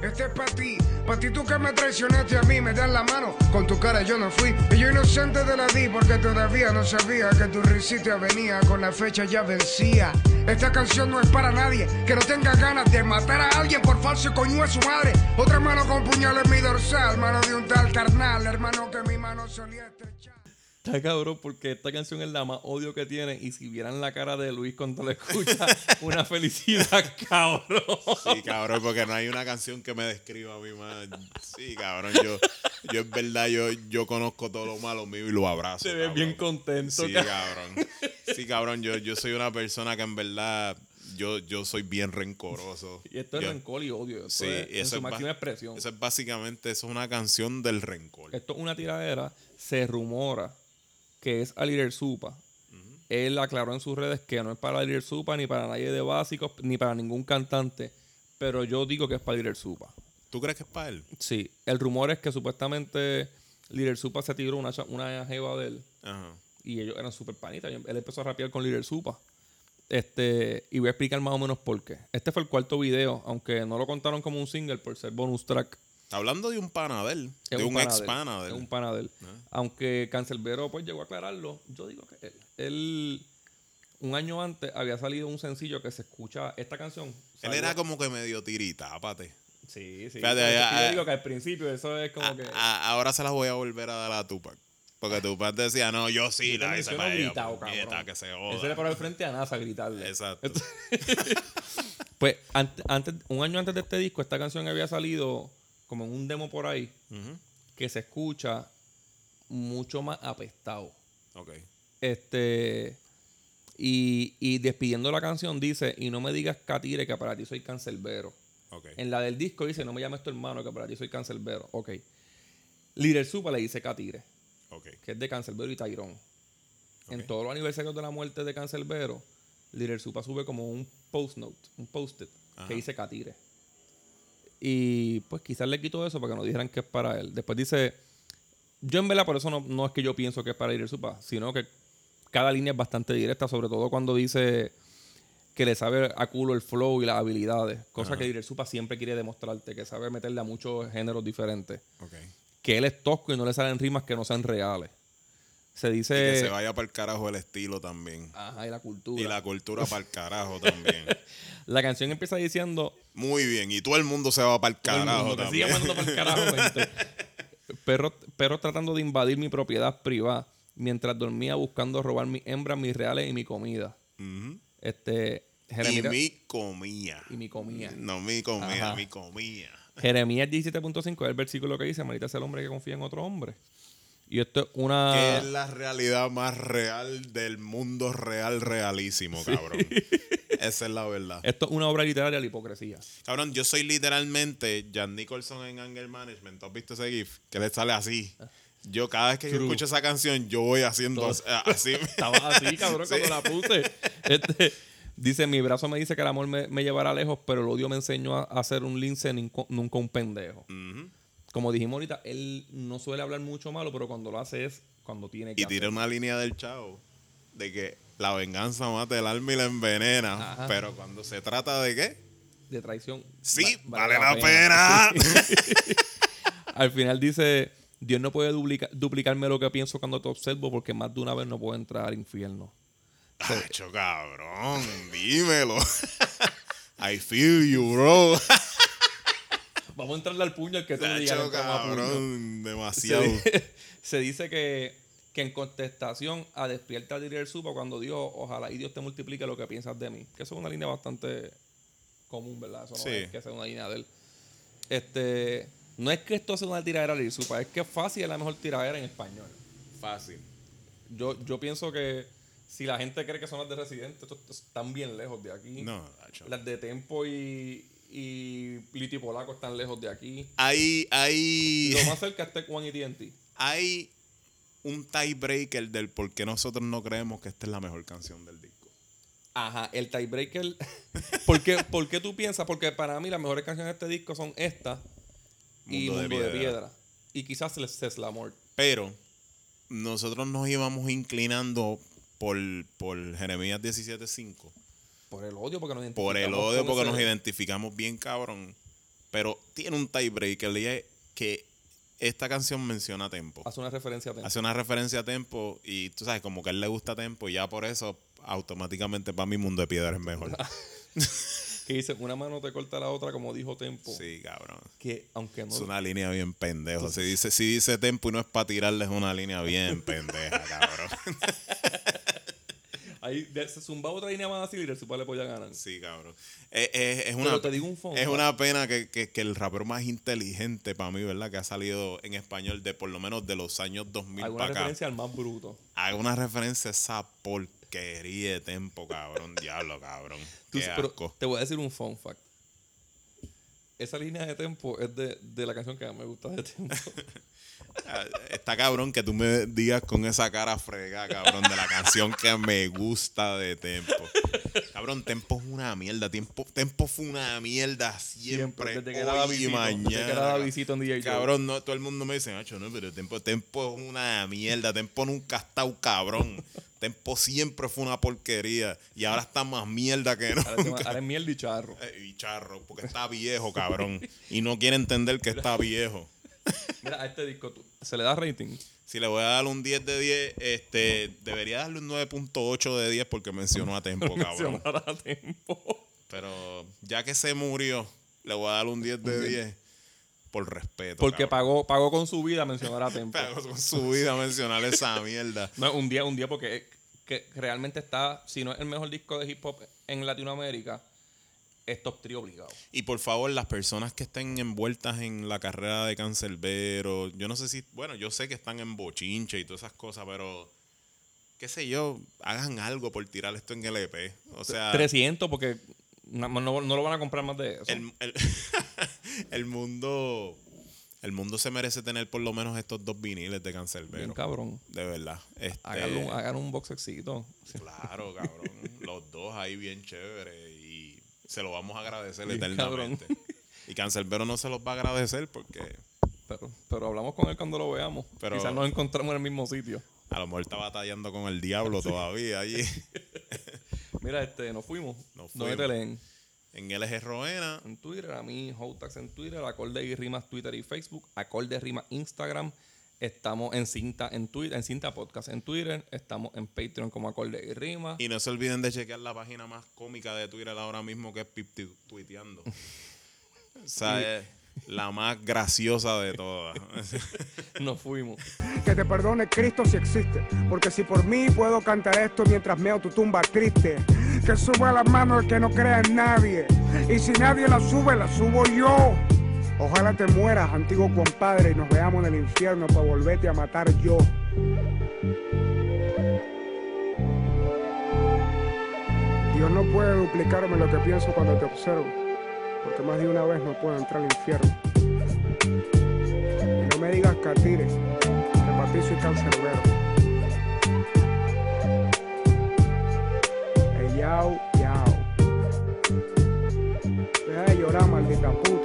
Este es para ti, para ti tú que me traicionaste a mí, me das la mano, con tu cara yo no fui. Y yo inocente te la di porque todavía no sabía que tu risita venía, con la fecha ya vencía. Esta canción no es para nadie que no tenga ganas de matar a alguien por falso coño a su madre. Otra mano con puñal en mi dorsal, mano de un tal carnal, hermano que mi mano solía estrechar. Está cabrón porque esta canción es la más odio que tiene y si vieran la cara de Luis cuando la escucha, una felicidad, cabrón. Sí, cabrón, porque no hay una canción que me describa a mí más. Sí, cabrón, yo, yo en verdad, yo, yo conozco todo lo malo mío y lo abrazo. Se ve bien contento. Sí, cabrón. cabrón. Sí, cabrón, yo, yo soy una persona que en verdad, yo, yo soy bien rencoroso. Y esto es Yo- rencor y odio. Esto Sí, es y en eso su es, ba- máxima expresión. eso es básicamente, eso es una canción del rencor. Esto es una tiradera. Se rumora que es a Little Supa. Él aclaró en sus redes que no es para Little Supa, ni para nadie de básicos, ni para ningún cantante. Pero yo digo que es para Little Supa. ¿Tú crees que es para él? Sí, el rumor es que supuestamente Little Supa se tiró una, una jeva de él. Ajá. Y ellos eran súper panitas. Él empezó a rapear con Little Supa. Este, y voy a explicar más o menos por qué. Este fue el cuarto video, aunque no lo contaron como un single por ser bonus track. Hablando de un pana de de un, pana ex de él, pana de es un pana de él. Aunque Cancelbero pues llegó a aclararlo, yo digo que él. Él, un año antes, había salido un sencillo que se escucha esta canción. Él era como que medio tiritápate. Sí, sí. Fíjate, que yo ah, digo que al principio eso es como que... A- ahora se las voy a volver a dar a Tupac. Porque Tupac decía, no, yo sí yo la hice para ella. gritado, puñeta, cabrón. que se Él se le paró al frente a NASA a gritarle. Exacto. Pues ante- antes, un año antes de este disco, esta canción había salido como en un demo por ahí que se escucha mucho más apestado. Ok. Este. Y, y despidiendo la canción dice: Y no me digas Catire que para ti soy cancelbero. Ok. En la del disco dice: No me llames tu hermano que para ti soy cancelbero. Ok. Little Supa le dice Catire, Ok. que es de Cancelbero y Tyrone. En Ok. todos los aniversarios de la muerte de Cancelbero, Little Supa sube como un post note, un post-it, que dice Catire. Y pues quizás le quitó eso para que no dijeran que es para él. Después dice, yo en verdad por eso no, no es que yo pienso que es para Little Supa, sino que cada línea es bastante directa, sobre todo cuando dice que le sabe a culo el flow y las habilidades. Cosa Ajá. que Little Supa siempre quiere demostrarte, que sabe meterle a muchos géneros diferentes. Que él es tosco y no le salen rimas que no sean reales. Se Y dice... que se vaya para el carajo el estilo también. Ajá, y la cultura. Y la cultura para el carajo también. La canción empieza diciendo. Muy bien. Y todo el mundo se va para el todo el carajo mundo, también. mandando pa'l carajo, gente. Perros perros tratando de invadir mi propiedad privada mientras dormía buscando robar mis hembras, mis reales y mi comida. Este. Y Jeremías, mi comía. y mi comida. No mi comía, Ajá. mi comía. Jeremías 17.5 es el versículo que dice: Maldita es el hombre que confía en otro hombre. Y esto es una. Que es la realidad más real del mundo real, realísimo, cabrón. Esa es la verdad. Esto es una obra literaria de la hipocresía. Cabrón, yo soy literalmente Jan Nicholson en Anger Management. ¿Tú has visto ese GIF? Que le sale así. Yo cada vez que yo escucho esa canción, yo voy haciendo Todo. as- así. Estaba así, cabrón, Sí. cuando la puse. Este, Dice, mi brazo me dice que el amor me, me llevará lejos, pero el odio me enseñó a, a ser un lince, nunca un pendejo. Como dijimos ahorita, él no suele hablar mucho malo, pero cuando lo hace es cuando tiene que Y tira hacerlo. una línea del chavo de que la venganza mata el alma y la envenena. Ajá. Pero cuando se trata de qué? de traición. Sí, va- vale, la pena. Al final dice, Dios no puede duplica- duplicarme lo que pienso cuando te observo porque más de una vez no puedo entrar al infierno. Tacho, cabrón, dímelo. I feel you, bro. Vamos a entrarle al puño al que tú. Tacho, cabrón, demasiado. se dice que, que en contestación a despierta el supo cuando dijo, ojalá y Dios te multiplique lo que piensas de mí. Que eso es una línea bastante común, ¿verdad? Eso no Sí. es que sea una línea de él. Este, no es que esto sea una tiradera de Supa, es que fácil es la mejor tiradera en español. Fácil. Yo, yo pienso que si la gente cree que son las de Residente, están bien lejos de aquí. No, tacho. Las de Tempo y, y Liti Polaco están lejos de aquí. Hay, hay, Lo más cerca está Juan y TNT. hay un tiebreaker del por qué nosotros no creemos que esta es la mejor canción del disco. Ajá, el tiebreaker. ¿Por qué, por qué tú piensas? Porque para mí las mejores canciones de este disco son esta y Mundo de Mundo de Piedra. Y quizás el Tesla Amor. Pero nosotros nos íbamos inclinando por, por Jeremías 17.5. Por el odio, porque nos Por el identificamos odio, porque ese- nos identificamos bien cabrón. Pero tiene un tiebreaker es que esta canción menciona Tempo. Hace una referencia a Tempo. Hace una referencia a Tempo y tú sabes, como que a él le gusta Tempo y ya por eso automáticamente para mi mundo de piedra es mejor. Que dice, una mano te corta la otra, como dijo Tempo. sí, cabrón. Que aunque no... Es una línea bien pendejo. Si dice, si dice Tempo y no es para tirarle, es una línea bien pendeja, cabrón. Ahí se zumbaba otra línea más así y el Super le podía ganar. Sí, cabrón. Es, es- es una, Pero te digo un fun es una pena que, que- que el rapero más inteligente para mí, ¿verdad? Que ha salido en español de por lo menos de los años 2000 Alguna para acá. referencia al más bruto. Haga una referencia a esa porquería de tempo, cabrón. Diablo, cabrón. Tú- Qué pero asco. te voy a decir un fun fact. Esa línea de tempo es de, de la canción que más me gusta de tempo. Está cabrón que tú me digas con esa cara fregada, cabrón, de la canción que me gusta de Tempo. Cabrón, Tempo es una mierda. Tempo, Tempo fue una mierda siempre. desde que era hoy y mañana. desde que Davidito en DJ. Cabrón, no, todo el mundo me dice, macho, no, pero Tempo, Tempo es una mierda. Tempo nunca ha estado cabrón. Tempo siempre fue una porquería. Y ahora está más mierda que nunca. ahora es miel y charro. Eh, Y charro, porque está viejo, cabrón. Y no quiere entender que está viejo. Mira, a este disco tú- se le da rating. Si le voy a dar un 10 de 10, este, debería darle un 9.8 de 10 porque mencionó a Tempo, cabrón. A tempo. Pero ya que se murió, le voy a dar un 10 de 10 por respeto. Porque cabrón. pagó, pagó con su vida mencionar a tempo. Pagó con su vida mencionar esa mierda. No, un día, un día, porque que realmente está, si no es el mejor disco de hip hop en Latinoamérica, es top 3 obligado. Y por favor, las personas que estén envueltas en la carrera de Cancerbero, yo no sé si, bueno, yo sé que están en bochinche y todas esas cosas, pero qué sé yo, hagan algo por tirar esto en LP. O sea, 300 porque no, no- no lo van a comprar más de eso. el, el- el mundo el mundo se merece tener por lo menos estos dos viniles de Bien Cancerbero. cabrón. De verdad. Este, Hagan un, hagan un boxecito. Claro, cabrón. Los dos ahí bien chévere y se lo vamos a agradecer eternamente. Y Cancerbero no se los va a agradecer porque Pero, pero hablamos con él cuando lo veamos. Pero- Quizás nos encontramos en el mismo sitio. a lo mejor está batallando con el diablo todavía allí. Mira, este, nos fuimos. Nos ¿Dónde te fuimos. leen? En LG Roena, En Twitter, a mí, Hotax en Twitter, Acorde y Rimas Twitter y Facebook, Acorde Rimas Instagram. Estamos en Cinta en Twitter, en Cinta Podcast en Twitter. Estamos en Patreon como Acorde y Rimas. y no se olviden de chequear la página más cómica de Twitter ahora mismo que es Pip Tu- Tuiteando. o sea, es la más graciosa de todas. Nos fuimos. Que te perdone Cristo si existe. Porque si por mí puedo cantar esto mientras meo tu tumba triste. Que suba la mano el que no crea en nadie. Y si nadie la sube, la subo yo. Ojalá te mueras, antiguo compadre, y nos veamos en el infierno para volverte a matar yo. Dios no puede duplicarme lo que pienso cuando te observo, porque más de una vez no puedo entrar al infierno. No me digas catire, que para ti soy cancerbero. Hey, yao, yao. Deja de llorar, maldita puta.